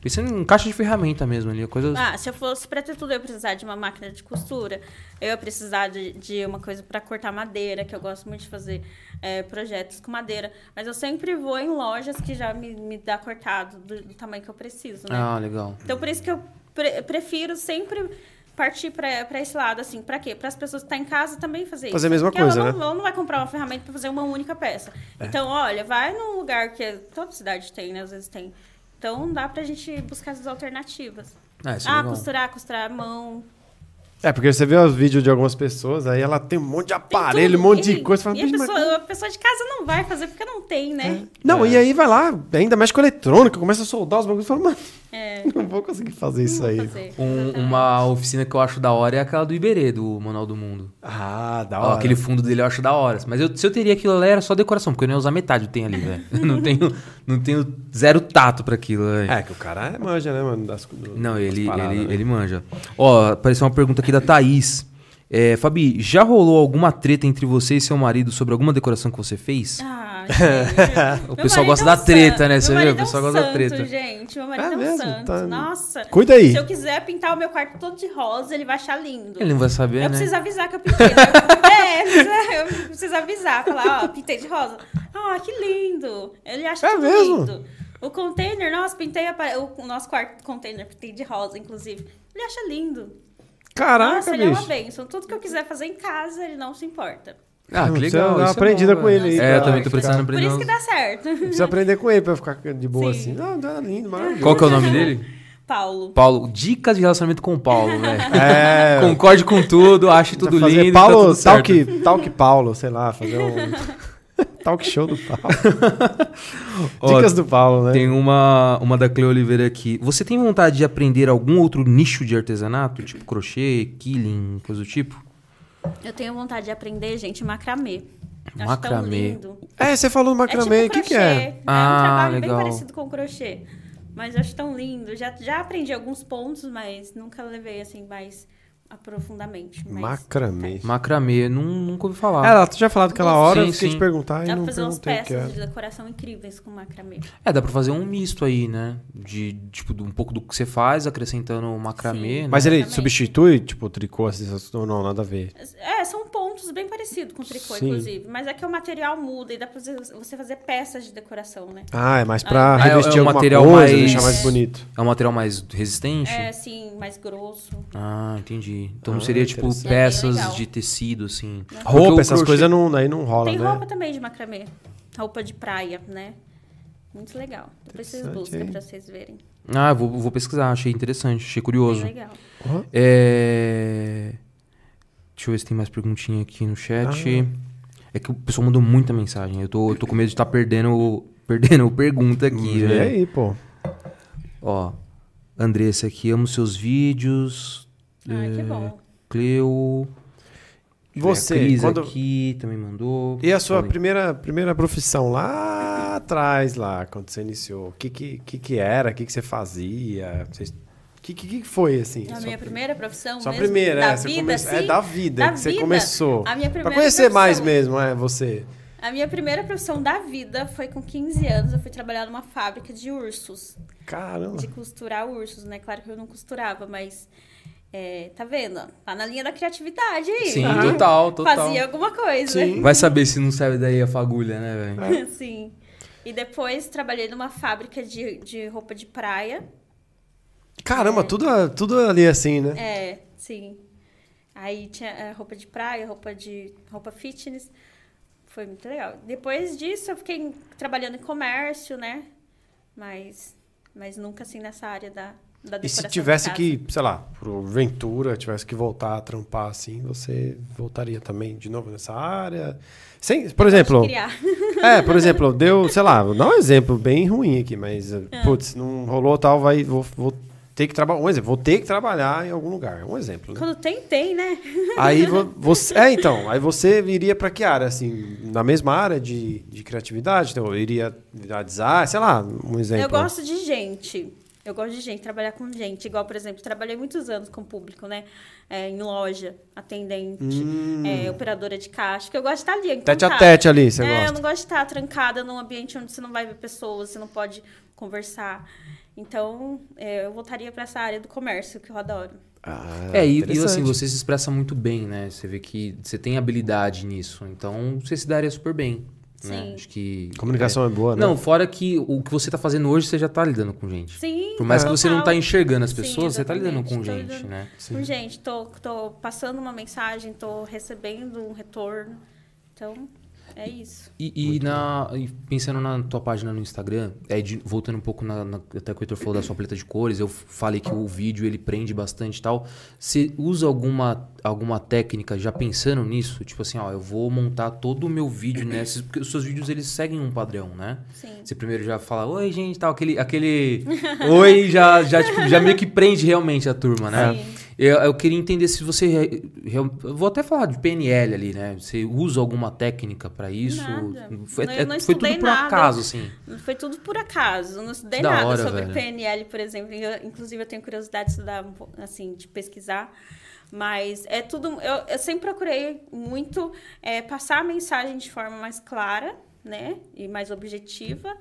Pensando em caixa de ferramenta mesmo ali, coisas. Ah, se eu fosse pra ter tudo, eu ia precisar de uma máquina de costura. Eu ia precisar de, de uma coisa pra cortar madeira, que eu gosto muito de fazer é, projetos com madeira. Mas eu sempre vou em lojas que já me, me dá cortado do, do tamanho que eu preciso, né? Ah, legal. Então, por isso que eu pre- prefiro sempre partir pra pra esse lado, assim. Pra quê? Para as pessoas que estão em casa também fazer, Fazer isso. a mesma Porque coisa, ela né? não, ela não vai comprar uma ferramenta pra fazer uma única peça. Então, olha, vai num lugar que toda cidade tem, né? Às vezes tem. Então, dá pra gente buscar essas alternativas. Ah, isso é Ah, legal. costurar, costurar a mão. É, porque você vê os vídeos de algumas pessoas, aí ela tem um monte de aparelho, um monte de coisa. Fala, E a "Bicho, mas pessoa, a pessoa de casa não vai fazer porque não tem, né? Não, É. e aí vai lá, ainda mexe com eletrônica, começa a soldar os bagulhos e fala, mano, É. não vou conseguir fazer isso aí. fazer. Um- uma oficina que eu acho da hora é aquela do Iberê, do Manual do Mundo. Ah, da Ó, hora. aquele fundo dele eu acho da hora. Mas eu- se eu teria aquilo ali, era só decoração, porque eu não ia usar metade do que tem ali, velho. Não tenho, não tenho zero tato pra aquilo, velho. É, que o cara é manja, né, mano? Das, do- Não, ele, paradas, ele, né? ele manja. Ó, apareceu uma pergunta aqui da Thaís. É, Fabi, já rolou alguma treta entre você e seu marido sobre alguma decoração que você fez? Ah, gente. O pessoal gosta é um da treta, santo. né? Você Meu viu? O marido é um pessoal gosta da santo, treta. gente. Meu marido É é, um mesmo? santo. Tá- Nossa. Cuida aí. Se eu quiser pintar o meu quarto todo de rosa, ele vai achar lindo. Ele não vai saber, Eu né? preciso avisar que eu pintei. né? é, eu preciso avisar. Falar, ó, pintei de rosa. Ah, que lindo. Ele acha É tudo mesmo? lindo. O container, nossa, pintei a o nosso quarto container, pintei de rosa, inclusive. Ele acha lindo. Caraca, nossa, ele é uma bênção. Tudo que eu quiser fazer em casa, ele não se importa. Ah, que legal. uma é aprendida bom, com ele aí, É, eu também tô ficar- precisando Por aprender. isso que dá certo. Precisa aprender com ele pra ficar de boa Sim. assim. Não, tá lindo, maravilhoso. Qual que é o nome dele? Paulo. Paulo. Dicas de relacionamento com o Paulo, velho. É. Concorde com tudo, ache tudo fazer lindo. Paulo, tá tudo certo. talk, talk Paulo, sei lá, fazer um talk show do Paulo. Ó, Dicas do Paulo, né? Tem uma, uma da Cleo Oliveira aqui. Você tem vontade de aprender algum outro nicho de artesanato? Tipo crochê, quilling, coisa do tipo? Eu tenho vontade de aprender, gente, macramê. Acho Macramê. tão lindo. É, você falou do macramê, o é tipo que, que é? É Ah, um trabalho legal. bem parecido com crochê. Mas eu acho tão lindo. Já, já aprendi alguns pontos, mas nunca levei assim mais aprofundamente. Mas Macramê. Macramê, não, nunca ouvi falar. É, ela tinha falado aquela hora, Sim, eu fiquei sim. te perguntar e Dá não pra fazer umas peças de decoração incríveis com macramê. É, dá pra fazer um misto aí, né? De, tipo, um pouco do que você faz, acrescentando o macramê, Sim. né? Mas ele Exatamente. substitui, tipo, o tricô, assim, ou não, nada a ver. É, são pontos bem parecidos com o tricô, Sim. inclusive. Mas é que o material muda e dá pra você- fazer peças de decoração, né? Ah, é mais pra Ah, é- revestir é um alguma material coisa, mais- deixar mais bonito. É um material mais resistente? É, assim, mais grosso. Ah, entendi. Então Ah, seria, tipo. É bem peças legal. de tecido, assim. O Roupa, essas crochê- coisas não, aí não rola, Tem né? roupa também de macramê. Roupa de praia, né? Muito legal. Depois vocês buscam pra vocês verem. Ah, vou, vou pesquisar, achei interessante, achei Bem curioso. legal. Uhum. É... Deixa eu ver se tem mais perguntinha aqui no chat. É que o pessoal mandou muita mensagem. Eu tô, eu tô com medo de estar perdendo, perdendo pergunta aqui, E né? aí, pô? Ó, Andressa aqui, amo seus vídeos. Ai, que É, bom. Cleo. Você, a Cris quando- aqui também mandou. E a sua Falei. primeira, primeira profissão lá atrás, lá, quando você iniciou? O que que, que, que era? O que, que você fazia? O que, que, que foi, assim? A minha pri- primeira profissão Sua mesmo, primeira, da é, você vida, começou- assim, é da vida da que você vida. começou. A minha Pra primeira conhecer mais mesmo, é, você. A minha primeira profissão da vida foi com 15 anos. Eu fui trabalhar numa fábrica de ursos. Caramba. De costurar ursos, né? Claro que eu não costurava, mas... é, tá vendo? Tá na linha da criatividade aí. Sim, Ah. total, total. Fazia alguma coisa. Sim. Vai saber se não serve daí a fagulha, né, velho? Sim. E depois trabalhei numa fábrica de, de roupa de praia. Caramba, tudo, tudo ali assim, né? É, sim. Aí tinha é, roupa de praia, roupa de roupa fitness. Foi muito legal. Depois disso, eu fiquei trabalhando em comércio, né? Mas, mas nunca assim nessa área da, da E se tivesse que, sei lá, por ventura, tivesse que voltar a trampar assim, você voltaria também de novo nessa área? Sem, por exemplo, Criar. é, por exemplo, deu, sei lá, vou dar um exemplo bem ruim aqui, mas, Ah. putz, não rolou tal, vai, vou, vou ter que trabalhar, um exemplo, vou ter que trabalhar em algum lugar, um exemplo, né? Quando tem, tem, né? Aí vo- você, é, então, aí você iria pra que área, assim, na mesma área de, de criatividade, então, eu iria virar design, sei lá, um exemplo. Eu gosto de gente. Eu gosto de gente, trabalhar com gente. Igual, por exemplo, trabalhei muitos anos com público, né? É, em loja, atendente, Hum. é, operadora de caixa. Que eu gosto de estar ali, em Tete a tete ali, você é, eu gosta. não gosto de estar trancada num ambiente onde você não vai ver pessoas, você não pode conversar. Então, é, eu voltaria para essa área do comércio, que eu adoro. Ah, É, e, e assim, você se expressa muito bem, né? Você vê que você tem habilidade nisso. Então, você se daria super bem. Né? Sim. Acho que. Comunicação é, boa, é... né? Não, fora que o que você tá fazendo hoje, você já tá lidando com gente. Sim, Por mais que você não tá total. enxergando as Sim, pessoas, você tá lidando com tô gente, lidando né? Com gente, tô, tô passando uma mensagem, tô recebendo um retorno. Então, é isso. E, e na, e pensando na tua página no Instagram, é de- voltando um pouco na, na- até que o Heitor falou da sua paleta de cores, eu falei que o vídeo ele prende bastante e tal. Você usa alguma, alguma técnica já pensando nisso? Tipo assim, ó, eu vou montar todo o meu vídeo nesses. Porque os seus vídeos eles seguem um padrão, né? Sim. Você primeiro já fala, oi, gente, tal, aquele. aquele oi já, já, tipo, já meio que prende realmente a turma, né? Sim. Eu, eu queria entender se você. eu vou até falar de PNL ali, né? Você usa alguma técnica pra isso? Nada. Foi, Eu é- não foi tudo por nada. acaso, assim. Foi tudo por acaso. Não estudei Da nada hora, sobre velho. PNL, por exemplo. Eu, inclusive, eu tenho curiosidade de estudar, assim, de pesquisar. Mas é tudo. Eu, eu sempre procurei muito é, passar a mensagem de forma mais clara, né? E mais objetiva.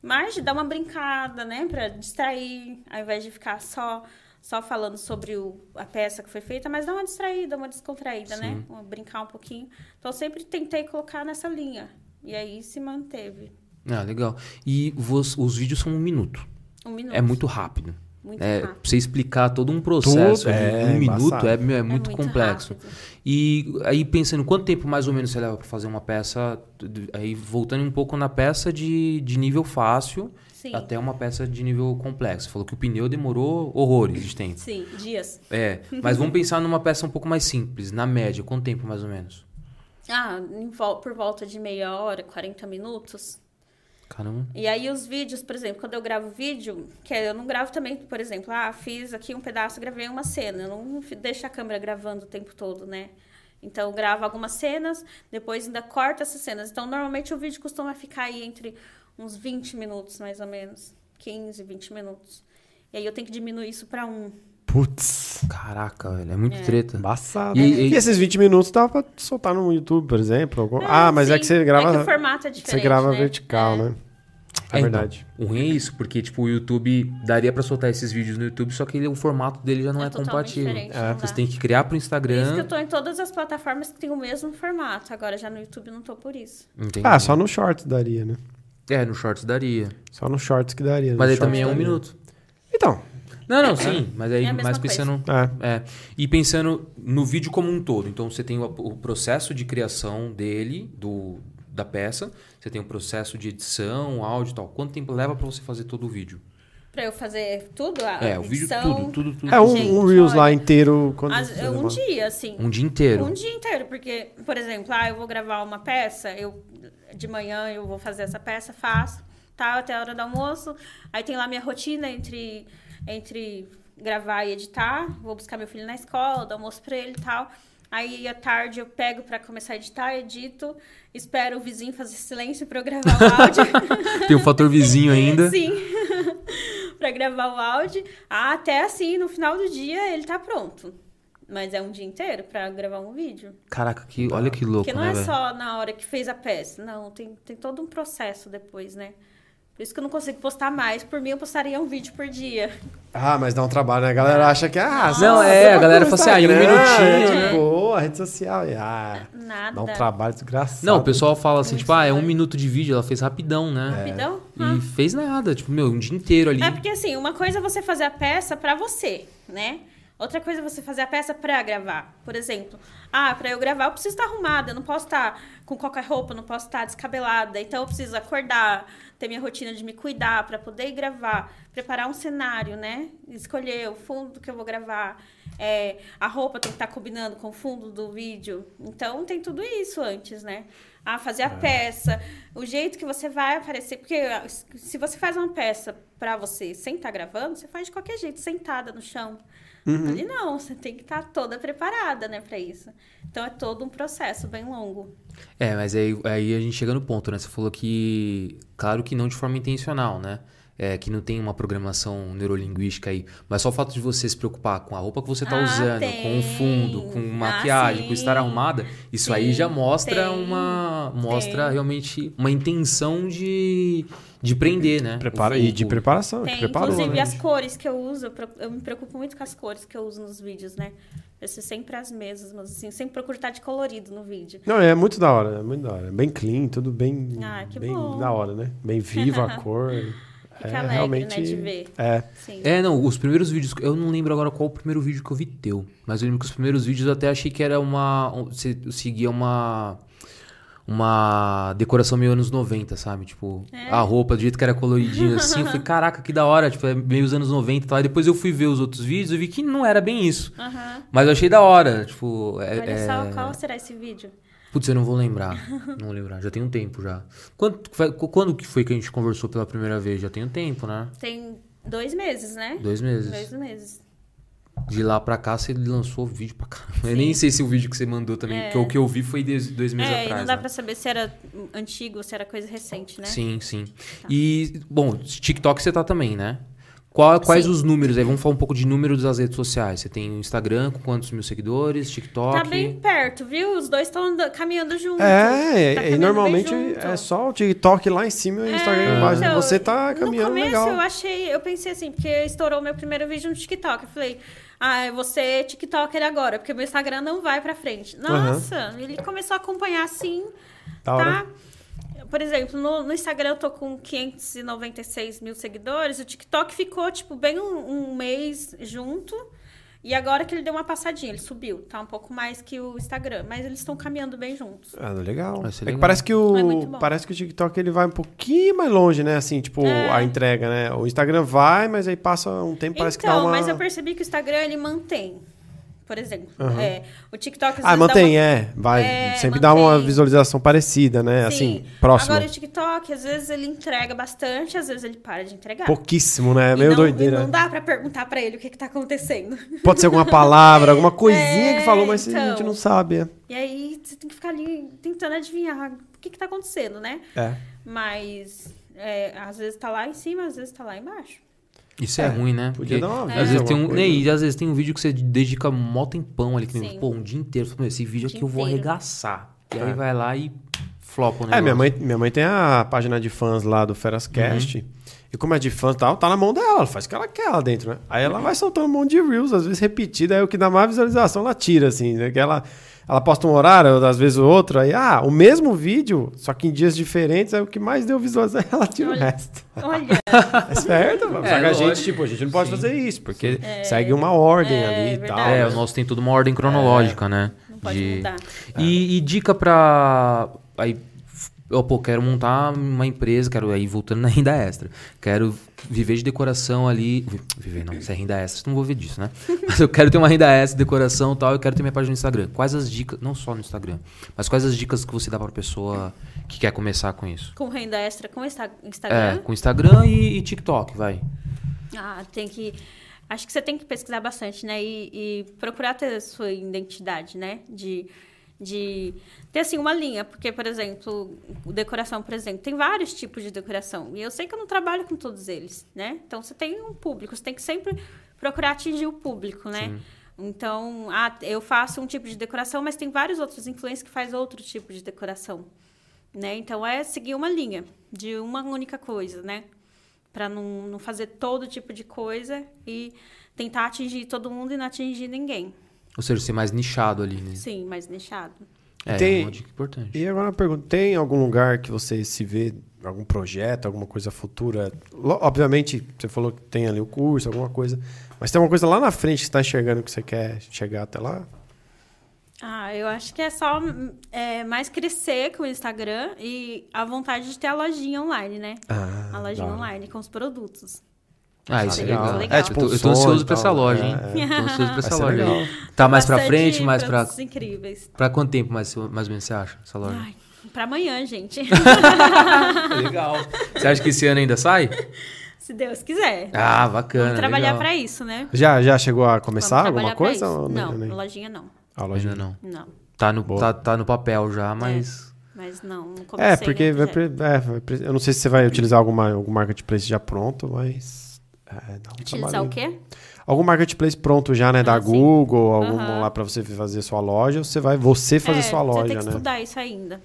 Mas de dar uma brincada, né? Pra distrair, ao invés de ficar só. Só falando sobre o, a peça que foi feita, mas dar uma distraída, uma descontraída, né? Uma- Brincar um pouquinho. Então, eu sempre tentei colocar nessa linha. E aí se manteve. Ah, legal. E vos- os vídeos são um minuto. Um minuto. É muito rápido. Muito É, rápido. pra você explicar todo um processo Tudo, em é, um minuto embaçado. é, é muito complexo. rápido. E aí pensando, quanto tempo mais ou menos você leva pra fazer uma peça? Aí voltando um pouco na peça de, de nível fácil Sim. até uma peça de nível complexo. Falou que o pneu demorou horrores de tempo. Sim, dias. É, mas vamos pensar numa peça um pouco mais simples, na média, quanto tempo mais ou menos? Ah, vol- por volta de meia hora, 40 minutos. Caramba. E aí os vídeos, por exemplo, quando eu gravo vídeo, que eu não gravo também, por exemplo, ah, fiz aqui um pedaço, gravei uma cena. Eu não deixo a câmera gravando o tempo todo, né? Então, eu gravo algumas cenas, depois ainda corto essas cenas. Então, normalmente o vídeo costuma ficar aí entre uns 20 minutos, mais ou menos. 15, 20 minutos. E aí eu tenho que diminuir isso pra um. Putz, Caraca, velho, é muito É. treta. embaçado. E- E, e- esses 20 minutos dá pra soltar no YouTube, por exemplo? algum- ah, mas é sim. que você grava. É que o formato é diferente. você grava né? vertical, É. né? É, É, então, verdade. o ruim é isso, porque, tipo, o YouTube daria pra soltar esses vídeos no YouTube, só que ele- o formato dele já não é, totalmente compatível. É, não Você tem que criar pro Por isso que Instagram. eu tô em todas as plataformas que tem o mesmo formato. Agora já no YouTube não tô por isso. Entendi. Ah, só no Shorts daria, né? É, no Shorts daria. Só no Shorts que daria. Mas aí também é um daria. minuto. Então, Não, não, sim. Mas aí, É mais pensando. é. É. E pensando no vídeo como um todo. Então você tem o, o processo de criação dele, do, da peça. Você tem o processo de edição, áudio e tal. Quanto tempo leva pra você fazer todo o vídeo? Pra eu fazer tudo, a é, o vídeo edição, tudo, tudo, tudo. É um, Gente, um Reels olha, lá inteiro. Quando as- um dia, assim. Um dia inteiro. Um dia inteiro, porque, por exemplo, ah, eu vou gravar uma peça, eu de manhã eu vou fazer essa peça, faço, tá, até a hora do almoço. Aí tem lá minha rotina entre, entre gravar e editar. Vou buscar meu filho na escola, dou almoço pra ele e tal. Aí à tarde eu pego pra começar a editar, edito, espero o vizinho fazer silêncio pra eu gravar o áudio. Tem o fator vizinho ainda. Sim. pra gravar o áudio. Ah, até assim, no final do dia ele tá pronto. Mas é um dia inteiro pra gravar um vídeo. Caraca, que, olha que louco, Porque não né, é velho? só na hora que fez a peça. Não, tem, tem todo um processo depois, né? Por isso que eu não consigo postar mais. Por mim, eu postaria um vídeo por dia. Ah, mas dá um trabalho, né? A galera acha que ah, Não, é, a galera fala assim, ah, em um minutinho, é né? de boa, rede social. e, Ah, Nada. dá um trabalho desgraçado. Não, o pessoal fala assim, Muito tipo, ah, é um minuto de vídeo, ela fez rapidão, né? Rapidão? E fez nada, tipo, meu, um dia inteiro ali. É porque assim, uma coisa é você fazer a peça pra você, né? Outra coisa é você fazer a peça pra gravar. Por exemplo, ah, pra eu gravar eu preciso estar arrumada, eu não posso estar com qualquer roupa, eu não posso estar descabelada. Então eu preciso acordar, ter minha rotina de me cuidar pra poder gravar, preparar um cenário, né? Escolher o fundo que eu vou gravar. É, a roupa tem que estar combinando com o fundo do vídeo. Então tem tudo isso antes, né? Ah, fazer a peça, o jeito que você vai aparecer. Porque ah, se você faz uma peça pra você sem estar gravando, você faz de qualquer jeito, sentada no chão. Ali não, você tem que estar toda preparada, né, pra isso. Então é todo um processo bem longo. É, mas aí, aí a gente chega no ponto, né? Você falou que, claro que não de forma intencional, né? É, que não tem uma programação neurolinguística aí. Mas só o fato de você se preocupar com a roupa que você tá Ah, usando, tem. com o fundo, com Ah, maquiagem, com estar arrumada, isso Sim, aí já mostra tem. uma. Mostra Tem. realmente uma intenção de, de prender, né? Prepara, O- e de preparação, Tem, preparou, inclusive, né? as cores que eu uso, eu me preocupo muito com as cores que eu uso nos vídeos, né? Eu ser sempre as mesmas, mas assim, sempre procuro estar de colorido no vídeo. Não, é muito da hora, é muito da hora. Bem clean, tudo bem, Ah, que bem bom. da hora, né? Bem viva a cor. Fica é alegre, realmente né, de ver. É. Sim. É, não, os primeiros vídeos. Eu não lembro agora qual o primeiro vídeo que eu vi teu. Mas eu lembro que os primeiros vídeos eu até achei que era uma. um- Você seguia uma. Uma decoração meio anos 90, sabe? Tipo, É. a roupa do jeito que era coloridinho assim. Eu falei, caraca, que da hora. Tipo, é meio os anos 90 e tal. Aí depois eu fui ver os outros vídeos e vi que não era bem isso. Aham. Mas eu achei da hora. Tipo, é. Olha é- só, qual será esse vídeo? Putz, eu não vou lembrar. Não vou lembrar. Já tem um tempo já. Quando, quando que foi que a gente conversou pela primeira vez? Já tem um tempo, né? Tem dois meses, né? Dois meses. Dois meses. De lá pra cá, você lançou vídeo pra caramba. Eu nem sei se o vídeo que você mandou também, É. que o que eu vi foi de- dois meses é, e atrás. não dá né? pra saber se era antigo ou se era coisa recente, né? Sim, sim. E, bom, TikTok você tá também, né? Qual- quais Sim. os números? Aí vamos falar um pouco de números das redes sociais. Você tem o Instagram com quantos mil seguidores? TikTok? Tá bem perto, viu? Os dois estão caminhando junto. É, Tá e caminhando normalmente é só o TikTok lá em cima e o Instagram É, embaixo. então, Você tá caminhando No começo legal. eu achei, eu pensei assim, porque estourou meu primeiro vídeo no TikTok. Eu falei, ah, eu vou ser TikToker agora, porque meu Instagram não vai pra frente. Nossa, ele começou a acompanhar assim, Da hora. tá? Por exemplo, no, no Instagram eu tô com 596 mil seguidores, o TikTok ficou, tipo, bem um, um mês junto. E agora que ele deu uma passadinha, ele subiu, tá um pouco mais que o Instagram, mas eles estão caminhando bem juntos. Ah, legal. É que legal. parece que É o bom. parece que o TikTok ele vai um pouquinho mais longe, né? Assim, tipo, É. a entrega, né? O Instagram vai, mas aí passa um tempo, parece que então, dá uma mas eu percebi que o Instagram ele mantém. Por exemplo. Aham. É, o TikTok Ah, mantém, uma- é. Vai. É, sempre dá uma mantém. visualização parecida, né? Sim. Assim, próxima. Agora o TikTok, às vezes ele entrega bastante, às vezes ele para de entregar. Pouquíssimo, né? É E meio não, doideira. E não dá pra perguntar pra ele o que, que tá acontecendo. Pode ser alguma palavra, alguma coisinha É, que falou, mas a então. gente não sabe. é. E aí você tem que ficar ali tentando adivinhar o que, que tá acontecendo, né? É. Mas é, às vezes tá lá em cima, às vezes tá lá embaixo. Isso é, É, ruim, né? podia Porque dar uma às vez vezes tem um, né, e às vezes tem um vídeo que você dedica mó tempão ali, que nem, pô, um dia inteiro. Você fala, "Meu, Esse vídeo aqui eu vou inteiro. arregaçar. E É. aí vai lá e flopa o negócio. É, minha mãe, minha mãe tem a página de fãs lá do Ferascast. Uhum. E como é de fãs e tal, tá na mão dela. Ela faz o que ela quer lá dentro, né? Aí ela vai soltando um monte de reels, às vezes repetida. Aí o que dá mais visualização, ela tira, assim. Né? Que ela, ela posta um horário, às vezes o outro. Aí, ah, o mesmo vídeo, só que em dias diferentes. Aí o que mais deu visualização, ela tira o Olha. resto. Olha, É certo, mano. É, Só que a gente, tipo, a gente não pode Sim. fazer isso, porque segue uma ordem É, ali e tal. É, o nosso tem toda uma ordem cronológica, né? não pode De- mudar. E, e dica pra. Aí, eu, pô, quero montar uma empresa, quero aí voltando na renda extra. Quero viver de decoração ali. vi- Viver não, se é renda extra, não vou ver disso, né? Mas eu quero ter uma renda extra, decoração e tal, eu quero ter minha página no Instagram. Quais as dicas, não só no Instagram, mas quais as dicas que você dá pra pessoa que quer começar com isso? Com renda extra com Insta- É, Instagram. com Instagram e, e TikTok, vai. Ah, tem que. Acho que você tem que pesquisar bastante, né? E, e procurar ter a sua identidade, né? De, de ter, assim, uma linha. Porque, por exemplo, decoração, por exemplo, tem vários tipos de decoração. E eu sei que eu não trabalho com todos eles, né? Então, você tem um público. Você tem que sempre procurar atingir o público, né? Então, ah, eu faço um tipo de decoração, mas tem vários outros influencers que faz outro tipo de decoração. Né? Então, é seguir uma linha de uma única coisa, né? Para não, não fazer todo tipo de coisa e tentar atingir todo mundo e não atingir ninguém. Ou seja, ser mais nichado ali, né? Sim, mais nichado. É, Tem- é uma dica importante. E agora uma pergunta: tem algum lugar que você se vê, algum projeto, alguma coisa futura? Obviamente, você falou que tem ali o curso, alguma coisa. Mas tem alguma coisa lá na frente que você está enxergando que você quer chegar até lá? Ah, eu acho que é só é, mais crescer com o Instagram e a vontade de ter a lojinha online, né? Ah, a lojinha da- online com os produtos. Ah, isso é legal. legal. É tipo eu tô, eu tô ansioso pra essa loja, hein? É, é. Tô ansioso pra essa loja legal. aí. Tá mais pra frente, mais pra. incríveis. Pra quanto tempo mais, mais ou menos você acha, essa loja? Ai, pra amanhã, gente. Legal. Você acha que esse ano ainda sai? Se Deus quiser. Ah, bacana. Vamos trabalhar legal. pra isso, né? Já, já chegou a começar alguma pra coisa? isso. ou Não, nem? lojinha não. A loja Ainda não. Não. Tá no, Boa. tá, tá no papel já, mas. Mas não, não comecei É, porque vai é, eu não sei se você vai utilizar alguma, algum marketplace já pronto, mas. É, dá um Utilizar o quê? Algum marketplace pronto já, né? da Ah, sim. Google, algum Aham. lá pra você fazer sua loja, ou você vai você fazer é, sua Você loja, tem que né? estudar isso ainda.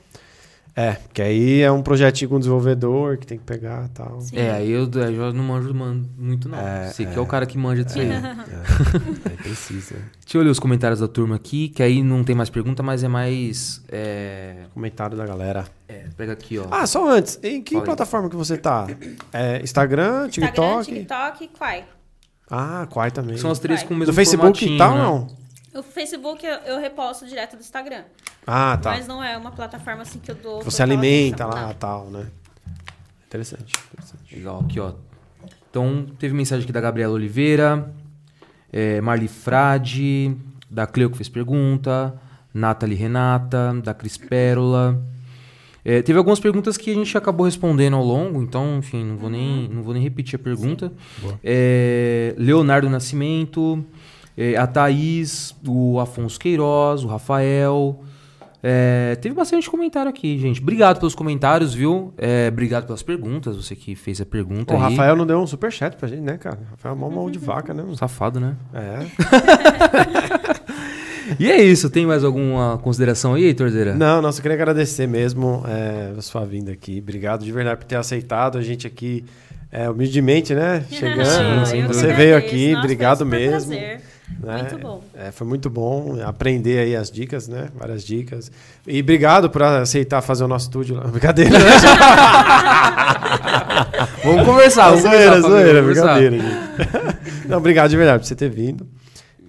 É, que aí é um projetinho com um desenvolvedor que tem que pegar e tal. Sim. É, aí eu, eu não manjo man- muito, não. É, Você que é o cara que manja disso aí. Aí precisa. Deixa eu ler os comentários da turma aqui, que aí não tem mais pergunta, mas é mais. É, Comentário da galera. é, pega aqui, ó. Ah, só antes, em que plataforma que você tá? É, Instagram, TikTok? Instagram, TikTok e Quai. Ah, Quai também. São as três Vai. com o mesmo Do Facebook e tal, né? não? O Facebook eu, eu reposto direto do Instagram. Ah, tá. Mas não é uma plataforma assim que eu dou. Você alimenta atenção, lá não. tal, né? Interessante, interessante. Legal, aqui, ó. Então, teve mensagem aqui da Gabriela Oliveira, é, Marli Frade, da Cleo que fez pergunta, Nathalie Renata, da Cris Pérola. É, teve algumas perguntas que a gente acabou respondendo ao longo, então, enfim, não vou, nem, não vou nem repetir a pergunta. É, Leonardo Nascimento, é, a Thaís, o Afonso Queiroz, o Rafael. É, teve bastante comentário aqui, gente. Obrigado pelos comentários, viu? É, obrigado pelas perguntas, você que fez a pergunta. O aí. Rafael não deu um superchat pra gente, né, cara? O Rafael é mó mão de vaca, né? Safado, né? É. E é isso. Tem mais alguma consideração aí, Heitor Zera? Não, não, só queria agradecer mesmo é, a sua vinda aqui. Obrigado de verdade por ter aceitado a gente aqui, é, humildemente, né? Chegando. Sim, Você veio agradeço. aqui, Nossa, obrigado um mesmo. prazer. Né? Muito bom. É, foi muito bom aprender aí as dicas, né? Várias dicas. E obrigado por aceitar fazer o nosso estúdio lá. Brincadeira. né? Vamos conversar, vamos zoeira, zoeira, brincadeira, gente. Não, obrigado de verdade por você ter vindo.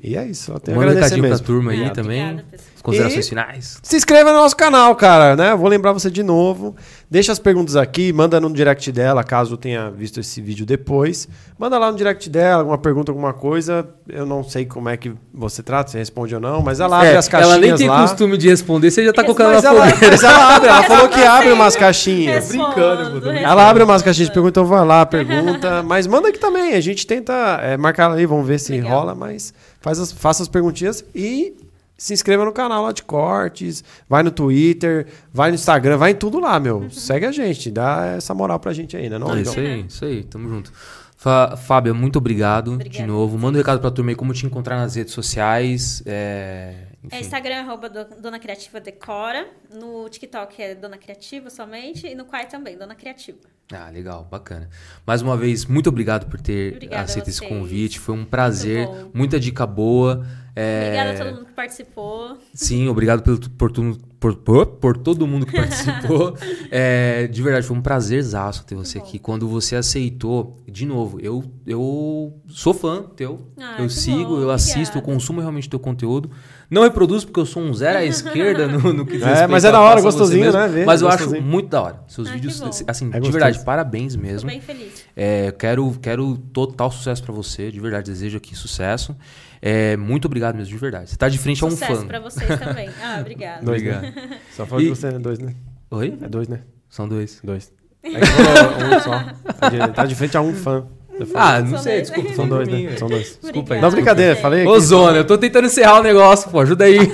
E é isso. Eu tenho a Manda um recadinho pra mesmo. turma aí Ah, também. obrigada. As considerações E- finais. Se inscreva no nosso canal, cara, né? Eu Vou lembrar você de novo. Deixa as perguntas aqui, manda no direct dela, caso tenha visto esse vídeo depois. Manda lá no direct dela, alguma pergunta, alguma coisa. Eu não sei como é que você trata, se responde ou não, mas ela abre É, as caixinhas ela nem tem lá. costume de responder, você já tá colocando Mas na ela, fogueira. mas ela abre, ela falou que abre umas caixinhas. Brincando, Ela abre umas caixinhas de pergunta, então vai lá, pergunta. Mas manda aqui também. A gente tenta é, marcar ela aí, vamos ver se Legal. rola, mas faz as, faça as perguntinhas e se inscreva no canal lá de cortes. Vai no Twitter, vai no Instagram, vai em tudo lá, meu. Segue a gente, dá essa moral pra gente aí, né? Não, É isso aí, isso aí, tamo junto. Fá- Fábia, muito obrigado de Obrigada. novo. Manda um recado pra turma aí, como te encontrar nas redes sociais. É, enfim. É Instagram, arroba do- Dona Criativa Decora. No TikTok é Dona Criativa somente. E no Quai também, Dona Criativa. Ah, legal, bacana. Mais uma vez, muito obrigado por ter Obrigada aceito esse convite. Foi um prazer, muita dica boa. É, Obrigada a todo mundo que participou. Sim, obrigado pelo, por, por, por, por todo mundo que participou. É, de verdade, foi um prazerzaço ter você aqui. Quando você aceitou, de novo, eu, eu sou fã teu. Ah, eu sigo, bom, eu assisto, eu obrigada. consumo realmente teu conteúdo. Não reproduzo porque eu sou um zero à esquerda no, no que diz É, mas é da hora, gostosinho, mesmo. né, ver, Mas eu gostosinho. acho muito da hora. Seus Ah, vídeos, assim, É de gostoso. verdade, parabéns Tô mesmo. bem feliz. É, quero, quero total sucesso pra você, de verdade, desejo aqui sucesso. É, muito obrigado mesmo, de verdade. Você tá de frente a um Sucesso fã. pra vocês também. Ah, obrigada. Dois, Obrigado. né? Só falou E- você é dois, né? Oi? É dois, né? São dois. Dois. É que falou um só. Tá de frente a um fã. Ah, não São sei, dois. desculpa. São dois, né? São dois. Desculpa aí. Não, brincadeira, falei. Ô. Zona, eu tô tentando encerrar o negócio, pô, ajuda aí.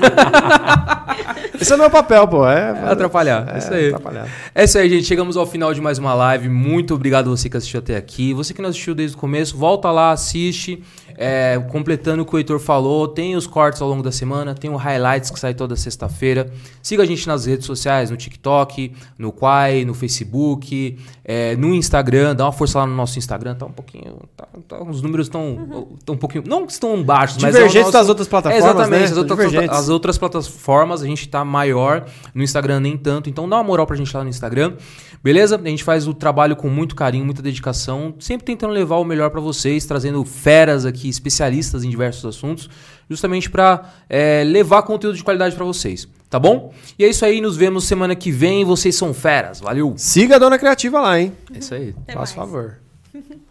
Esse é o meu papel, pô. É, É atrapalhar, é isso aí. Atrapalhar. É isso aí, gente. Chegamos ao final de mais uma live. Muito obrigado você que assistiu até aqui. Você que não assistiu desde o começo, volta lá, assiste. É, completando o que o Heitor falou, tem os cortes ao longo da semana, tem o highlights que sai toda sexta-feira. Siga a gente nas redes sociais, no TikTok, no Quai, no Facebook, é, no Instagram. Dá uma força lá no nosso Instagram. Tá um pouquinho. tá- tá- os números estão um pouquinho. Não que estão baixos, mas. é Divergentes nosso- das outras plataformas, É, exatamente. né? As, outras, as outras plataformas a gente tá maior, no Instagram nem tanto, então dá uma moral pra gente lá no Instagram, beleza? A gente faz o trabalho com muito carinho, muita dedicação, sempre tentando levar o melhor pra vocês, trazendo feras aqui, especialistas em diversos assuntos, justamente pra é, levar conteúdo de qualidade pra vocês, tá bom? E é isso aí, nos vemos semana que vem, vocês são feras, valeu! Siga a Dona Criativa lá, hein? É isso aí. Até Faz mais. favor.